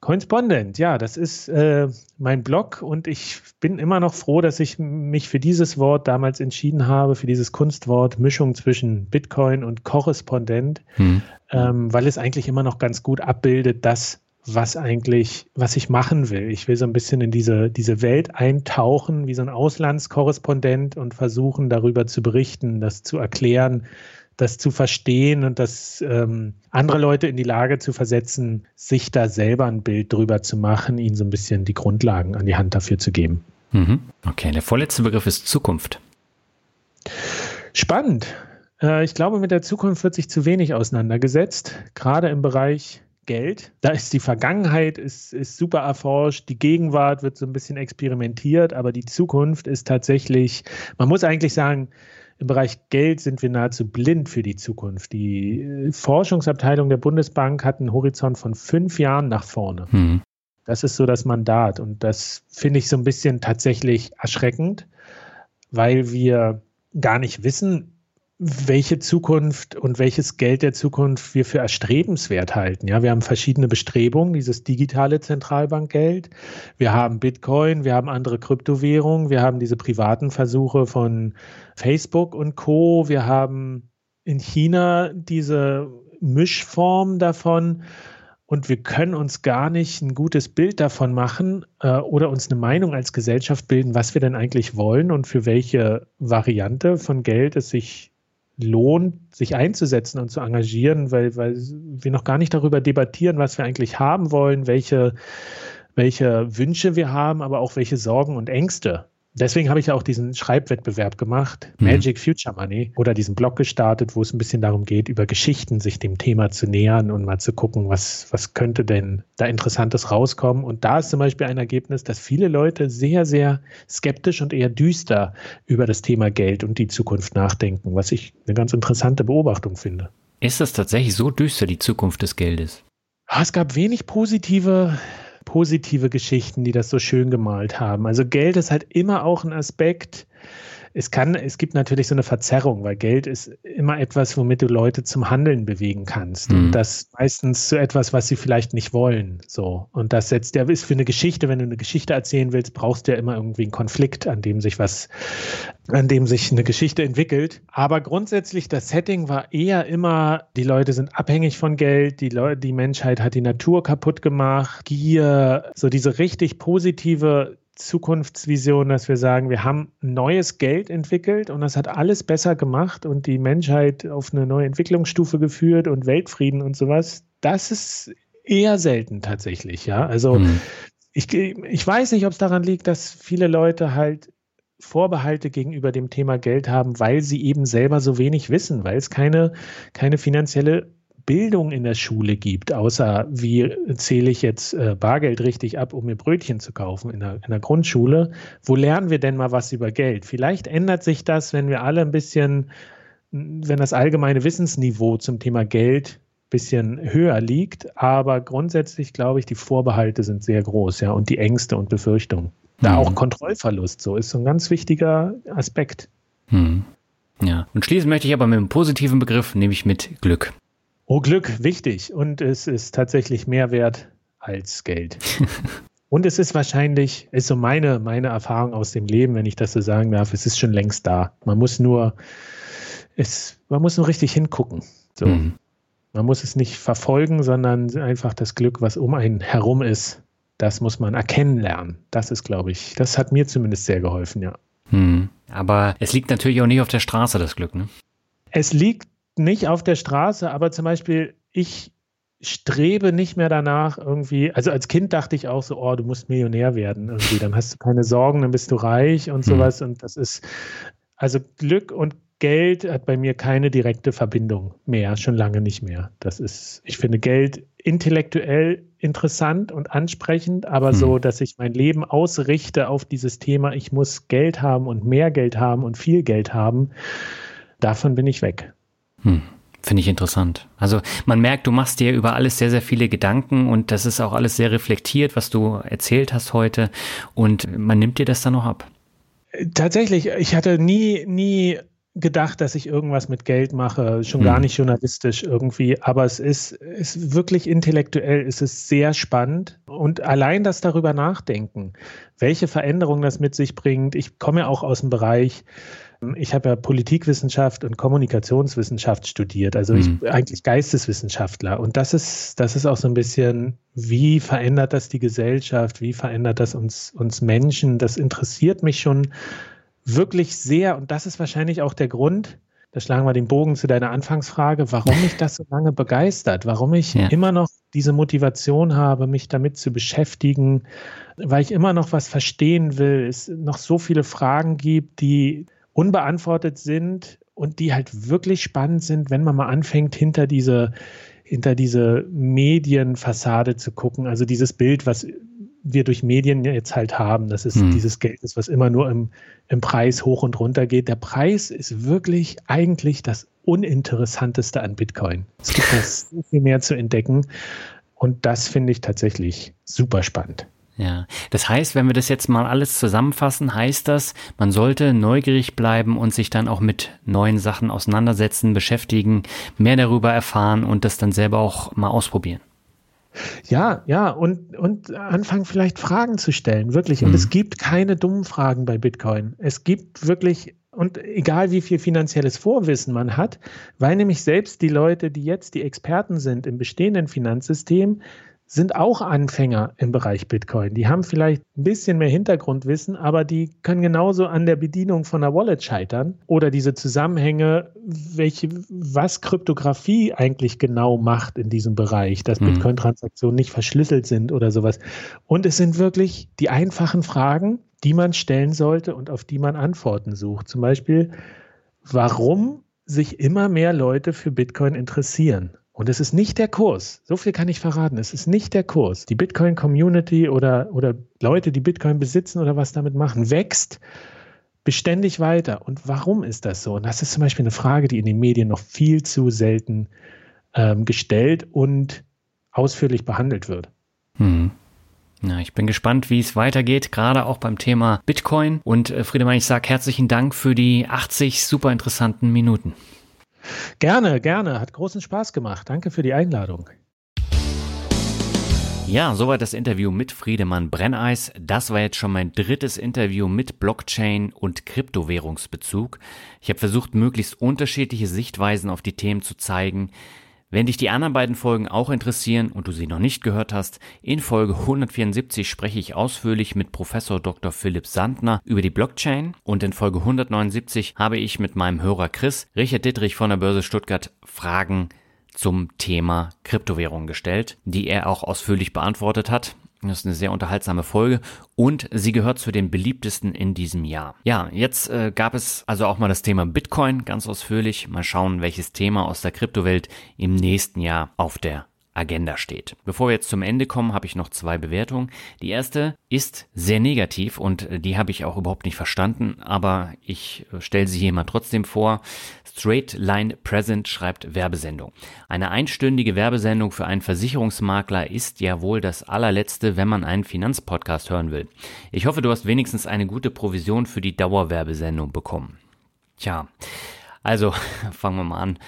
Correspondent, ja, das ist äh, mein Blog und ich bin immer noch froh, dass ich mich für dieses Wort damals entschieden habe, für dieses Kunstwort Mischung zwischen Bitcoin und Korrespondent, hm. ähm, weil es eigentlich immer noch ganz gut abbildet, das, was eigentlich, was ich machen will. Ich will so ein bisschen in diese, diese Welt eintauchen, wie so ein Auslandskorrespondent und versuchen, darüber zu berichten, das zu erklären, das zu verstehen und das ähm, andere Leute in die Lage zu versetzen, sich da selber ein Bild drüber zu machen, ihnen so ein bisschen die Grundlagen an die Hand dafür zu geben. Mhm. Okay, der vorletzte Begriff ist Zukunft. Spannend. Äh, ich glaube, mit der Zukunft wird sich zu wenig auseinandergesetzt, gerade im Bereich Geld. Da ist die Vergangenheit ist, ist super erforscht, die Gegenwart wird so ein bisschen experimentiert, aber die Zukunft ist tatsächlich, man muss eigentlich sagen, im Bereich Geld sind wir nahezu blind für die Zukunft. Die äh, Forschungsabteilung der Bundesbank hat einen Horizont von fünf Jahren nach vorne. Mhm. Das ist so das Mandat. Und das finde ich so ein bisschen tatsächlich erschreckend, weil wir gar nicht wissen, welche Zukunft und welches Geld der Zukunft wir für erstrebenswert halten. Ja, wir haben verschiedene Bestrebungen, dieses digitale Zentralbankgeld. Wir haben Bitcoin, wir haben andere Kryptowährungen, wir haben diese privaten Versuche von Facebook und Co. Wir haben in China diese Mischform davon. Und wir können uns gar nicht ein gutes Bild davon machen äh, oder uns eine Meinung als Gesellschaft bilden, was wir denn eigentlich wollen und für welche Variante von Geld es sich lohnt, sich einzusetzen und zu engagieren, weil, weil wir noch gar nicht darüber debattieren, was wir eigentlich haben wollen, welche, welche Wünsche wir haben, aber auch welche Sorgen und Ängste Deswegen habe ich ja auch diesen Schreibwettbewerb gemacht, mhm. Magic Future Money, oder diesen Blog gestartet, wo es ein bisschen darum geht, über Geschichten sich dem Thema zu nähern und mal zu gucken, was, was könnte denn da Interessantes rauskommen. Und da ist zum Beispiel ein Ergebnis, dass viele Leute sehr, sehr skeptisch und eher düster über das Thema Geld und die Zukunft nachdenken, was ich eine ganz interessante Beobachtung finde. Ist das tatsächlich so düster, die Zukunft des Geldes? Ah, es gab wenig positive positive Geschichten, die das so schön gemalt haben. Also Geld ist halt immer auch ein Aspekt, es kann, es gibt natürlich so eine Verzerrung, weil Geld ist immer etwas, womit du Leute zum Handeln bewegen kannst. Mhm. Und das meistens zu etwas, was sie vielleicht nicht wollen. So. Und das setzt ja, ist für eine Geschichte, wenn du eine Geschichte erzählen willst, brauchst du ja immer irgendwie einen Konflikt, an dem sich was, an dem sich eine Geschichte entwickelt. Aber grundsätzlich, das Setting war eher immer, die Leute sind abhängig von Geld, die Leute, die Menschheit hat die Natur kaputt gemacht, Gier, so diese richtig positive Zukunftsvision, dass wir sagen, wir haben neues Geld entwickelt und das hat alles besser gemacht und die Menschheit auf eine neue Entwicklungsstufe geführt und Weltfrieden und sowas. Das ist eher selten tatsächlich, ja. Also mhm. ich, ich weiß nicht, ob es daran liegt, dass viele Leute halt Vorbehalte gegenüber dem Thema Geld haben, weil sie eben selber so wenig wissen, weil es keine, keine finanzielle Bildung in der Schule gibt, außer wie zähle ich jetzt äh, Bargeld richtig ab, um mir Brötchen zu kaufen in der, in der Grundschule. Wo lernen wir denn mal was über Geld? Vielleicht ändert sich das, wenn wir alle ein bisschen, wenn das allgemeine Wissensniveau zum Thema Geld ein bisschen höher liegt. Aber grundsätzlich glaube ich, die Vorbehalte sind sehr groß, ja, und die Ängste und Befürchtungen. Da mhm. auch Kontrollverlust so ist so ein ganz wichtiger Aspekt. Mhm. Ja, und schließen möchte ich aber mit einem positiven Begriff, nämlich mit Glück. Oh, Glück, wichtig. Und es ist tatsächlich mehr wert als Geld. [LAUGHS] Und es ist wahrscheinlich, ist so meine, meine Erfahrung aus dem Leben, wenn ich das so sagen darf, es ist schon längst da. Man muss nur, es, man muss nur richtig hingucken. So. Mhm. Man muss es nicht verfolgen, sondern einfach das Glück, was um einen herum ist, das muss man erkennen lernen. Das ist, glaube ich, das hat mir zumindest sehr geholfen, ja. Mhm. Aber es liegt natürlich auch nicht auf der Straße, das Glück, ne? Es liegt nicht auf der Straße, aber zum Beispiel, ich strebe nicht mehr danach irgendwie, also als Kind dachte ich auch so, oh, du musst Millionär werden irgendwie, dann hast du keine Sorgen, dann bist du reich und mhm. sowas und das ist, also Glück und Geld hat bei mir keine direkte Verbindung mehr, schon lange nicht mehr. Das ist, ich finde Geld intellektuell interessant und ansprechend, aber hm. so, dass ich mein Leben ausrichte auf dieses Thema, ich muss Geld haben und mehr Geld haben und viel Geld haben, davon bin ich weg. Hm. Finde ich interessant. Also man merkt, du machst dir über alles sehr, sehr viele Gedanken und das ist auch alles sehr reflektiert, was du erzählt hast heute und man nimmt dir das dann noch ab. Tatsächlich, ich hatte nie, nie gedacht, dass ich irgendwas mit Geld mache, schon gar hm. nicht journalistisch irgendwie, aber es ist, ist wirklich intellektuell, es ist sehr spannend und allein das darüber nachdenken, welche Veränderungen das mit sich bringt. Ich komme ja auch aus dem Bereich ich habe ja Politikwissenschaft und Kommunikationswissenschaft studiert, also ich mhm. eigentlich Geisteswissenschaftler. Und das ist, das ist auch so ein bisschen, wie verändert das die Gesellschaft, wie verändert das uns, uns Menschen? Das interessiert mich schon wirklich sehr. Und das ist wahrscheinlich auch der Grund, da schlagen wir den Bogen zu deiner Anfangsfrage, warum [LAUGHS] mich das so lange begeistert, warum ich ja. immer noch diese Motivation habe, mich damit zu beschäftigen, weil ich immer noch was verstehen will, es noch so viele Fragen gibt, die unbeantwortet sind und die halt wirklich spannend sind, wenn man mal anfängt, hinter diese, hinter diese Medienfassade zu gucken. Also dieses Bild, was wir durch Medien jetzt halt haben, das ist hm. dieses Geld ist, was immer nur im, im Preis hoch und runter geht. Der Preis ist wirklich eigentlich das Uninteressanteste an Bitcoin. Es gibt da [LAUGHS] so viel mehr zu entdecken. Und das finde ich tatsächlich super spannend. Ja, das heißt, wenn wir das jetzt mal alles zusammenfassen, heißt das, man sollte neugierig bleiben und sich dann auch mit neuen Sachen auseinandersetzen, beschäftigen, mehr darüber erfahren und das dann selber auch mal ausprobieren. Ja, ja, und, und anfangen vielleicht Fragen zu stellen, wirklich. Und mhm. es gibt keine dummen Fragen bei Bitcoin. Es gibt wirklich, und egal wie viel finanzielles Vorwissen man hat, weil nämlich selbst die Leute, die jetzt die Experten sind im bestehenden Finanzsystem, sind auch Anfänger im Bereich Bitcoin. Die haben vielleicht ein bisschen mehr Hintergrundwissen, aber die können genauso an der Bedienung von einer Wallet scheitern oder diese Zusammenhänge, welche, was Kryptographie eigentlich genau macht in diesem Bereich, dass mhm. Bitcoin-Transaktionen nicht verschlüsselt sind oder sowas. Und es sind wirklich die einfachen Fragen, die man stellen sollte und auf die man Antworten sucht. Zum Beispiel, warum sich immer mehr Leute für Bitcoin interessieren. Und es ist nicht der Kurs. So viel kann ich verraten. Es ist nicht der Kurs. Die Bitcoin-Community oder, oder Leute, die Bitcoin besitzen oder was damit machen, wächst beständig weiter. Und warum ist das so? Und das ist zum Beispiel eine Frage, die in den Medien noch viel zu selten ähm, gestellt und ausführlich behandelt wird. Hm. Ja, ich bin gespannt, wie es weitergeht, gerade auch beim Thema Bitcoin. Und äh, Friedemann, ich sage herzlichen Dank für die 80 super interessanten Minuten. Gerne, gerne. Hat großen Spaß gemacht. Danke für die Einladung. Ja, soweit das Interview mit Friedemann Brenneis. Das war jetzt schon mein drittes Interview mit Blockchain und Kryptowährungsbezug. Ich habe versucht, möglichst unterschiedliche Sichtweisen auf die Themen zu zeigen. Wenn dich die anderen beiden Folgen auch interessieren und du sie noch nicht gehört hast, in Folge 174 spreche ich ausführlich mit Professor Dr. Philipp Sandner über die Blockchain und in Folge 179 habe ich mit meinem Hörer Chris Richard Dittrich von der Börse Stuttgart Fragen zum Thema Kryptowährung gestellt, die er auch ausführlich beantwortet hat. Das ist eine sehr unterhaltsame Folge und sie gehört zu den beliebtesten in diesem Jahr. Ja, jetzt äh, gab es also auch mal das Thema Bitcoin ganz ausführlich. Mal schauen, welches Thema aus der Kryptowelt im nächsten Jahr auf der Agenda steht. Bevor wir jetzt zum Ende kommen, habe ich noch zwei Bewertungen. Die erste ist sehr negativ und die habe ich auch überhaupt nicht verstanden, aber ich stelle sie hier mal trotzdem vor. Straight Line Present schreibt Werbesendung. Eine einstündige Werbesendung für einen Versicherungsmakler ist ja wohl das allerletzte, wenn man einen Finanzpodcast hören will. Ich hoffe, du hast wenigstens eine gute Provision für die Dauerwerbesendung bekommen. Tja, also [LAUGHS] fangen wir mal an.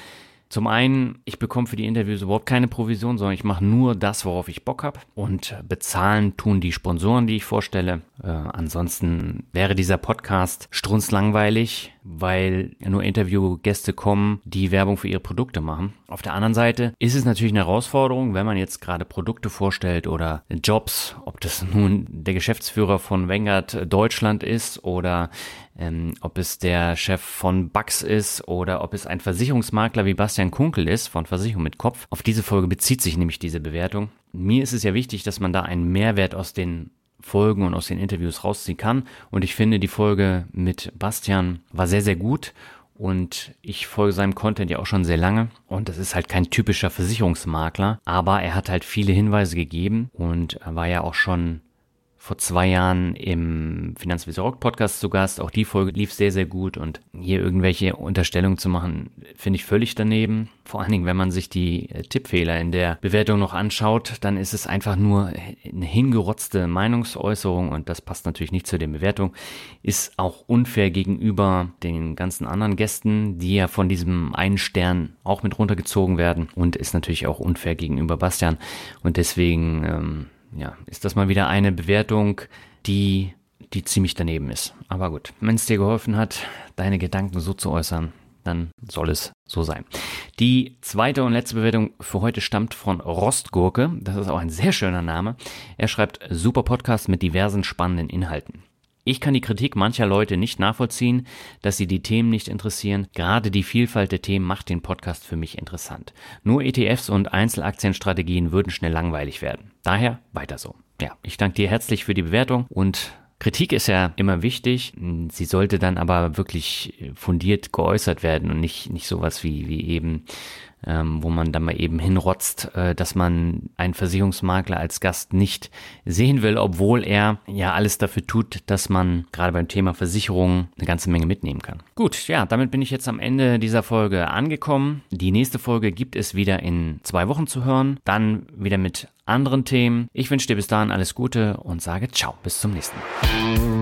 Zum einen, ich bekomme für die Interviews überhaupt keine Provision, sondern ich mache nur das, worauf ich Bock habe. Und bezahlen tun die Sponsoren, die ich vorstelle. Äh, ansonsten wäre dieser Podcast strunzlangweilig, weil nur Interviewgäste kommen, die Werbung für ihre Produkte machen. Auf der anderen Seite ist es natürlich eine Herausforderung, wenn man jetzt gerade Produkte vorstellt oder Jobs, ob das nun der Geschäftsführer von Vanguard Deutschland ist oder ähm, ob es der Chef von Bugs ist oder ob es ein Versicherungsmakler wie Bastian Kunkel ist von Versicherung mit Kopf. Auf diese Folge bezieht sich nämlich diese Bewertung. Mir ist es ja wichtig, dass man da einen Mehrwert aus den Folgen und aus den Interviews rausziehen kann. Und ich finde, die Folge mit Bastian war sehr, sehr gut. Und ich folge seinem Content ja auch schon sehr lange. Und das ist halt kein typischer Versicherungsmakler, aber er hat halt viele Hinweise gegeben und war ja auch schon vor zwei Jahren im Finanzvisier Rock Podcast zu Gast. Auch die Folge lief sehr, sehr gut und hier irgendwelche Unterstellungen zu machen, finde ich völlig daneben. Vor allen Dingen, wenn man sich die äh, Tippfehler in der Bewertung noch anschaut, dann ist es einfach nur eine hingerotzte Meinungsäußerung und das passt natürlich nicht zu den Bewertungen. Ist auch unfair gegenüber den ganzen anderen Gästen, die ja von diesem einen Stern auch mit runtergezogen werden und ist natürlich auch unfair gegenüber Bastian und deswegen ähm, ja, ist das mal wieder eine Bewertung, die, die ziemlich daneben ist. Aber gut, wenn es dir geholfen hat, deine Gedanken so zu äußern, dann soll es so sein. Die zweite und letzte Bewertung für heute stammt von Rostgurke. Das ist auch ein sehr schöner Name. Er schreibt super Podcast mit diversen spannenden Inhalten. Ich kann die Kritik mancher Leute nicht nachvollziehen, dass sie die Themen nicht interessieren. Gerade die Vielfalt der Themen macht den Podcast für mich interessant. Nur ETFs und Einzelaktienstrategien würden schnell langweilig werden. Daher weiter so. Ja, ich danke dir herzlich für die Bewertung und Kritik ist ja immer wichtig. Sie sollte dann aber wirklich fundiert geäußert werden und nicht, nicht sowas wie, wie eben ähm, wo man dann mal eben hinrotzt, äh, dass man einen Versicherungsmakler als Gast nicht sehen will, obwohl er ja alles dafür tut, dass man gerade beim Thema Versicherung eine ganze Menge mitnehmen kann. Gut, ja, damit bin ich jetzt am Ende dieser Folge angekommen. Die nächste Folge gibt es wieder in zwei Wochen zu hören, dann wieder mit anderen Themen. Ich wünsche dir bis dahin alles Gute und sage ciao, bis zum nächsten Mal.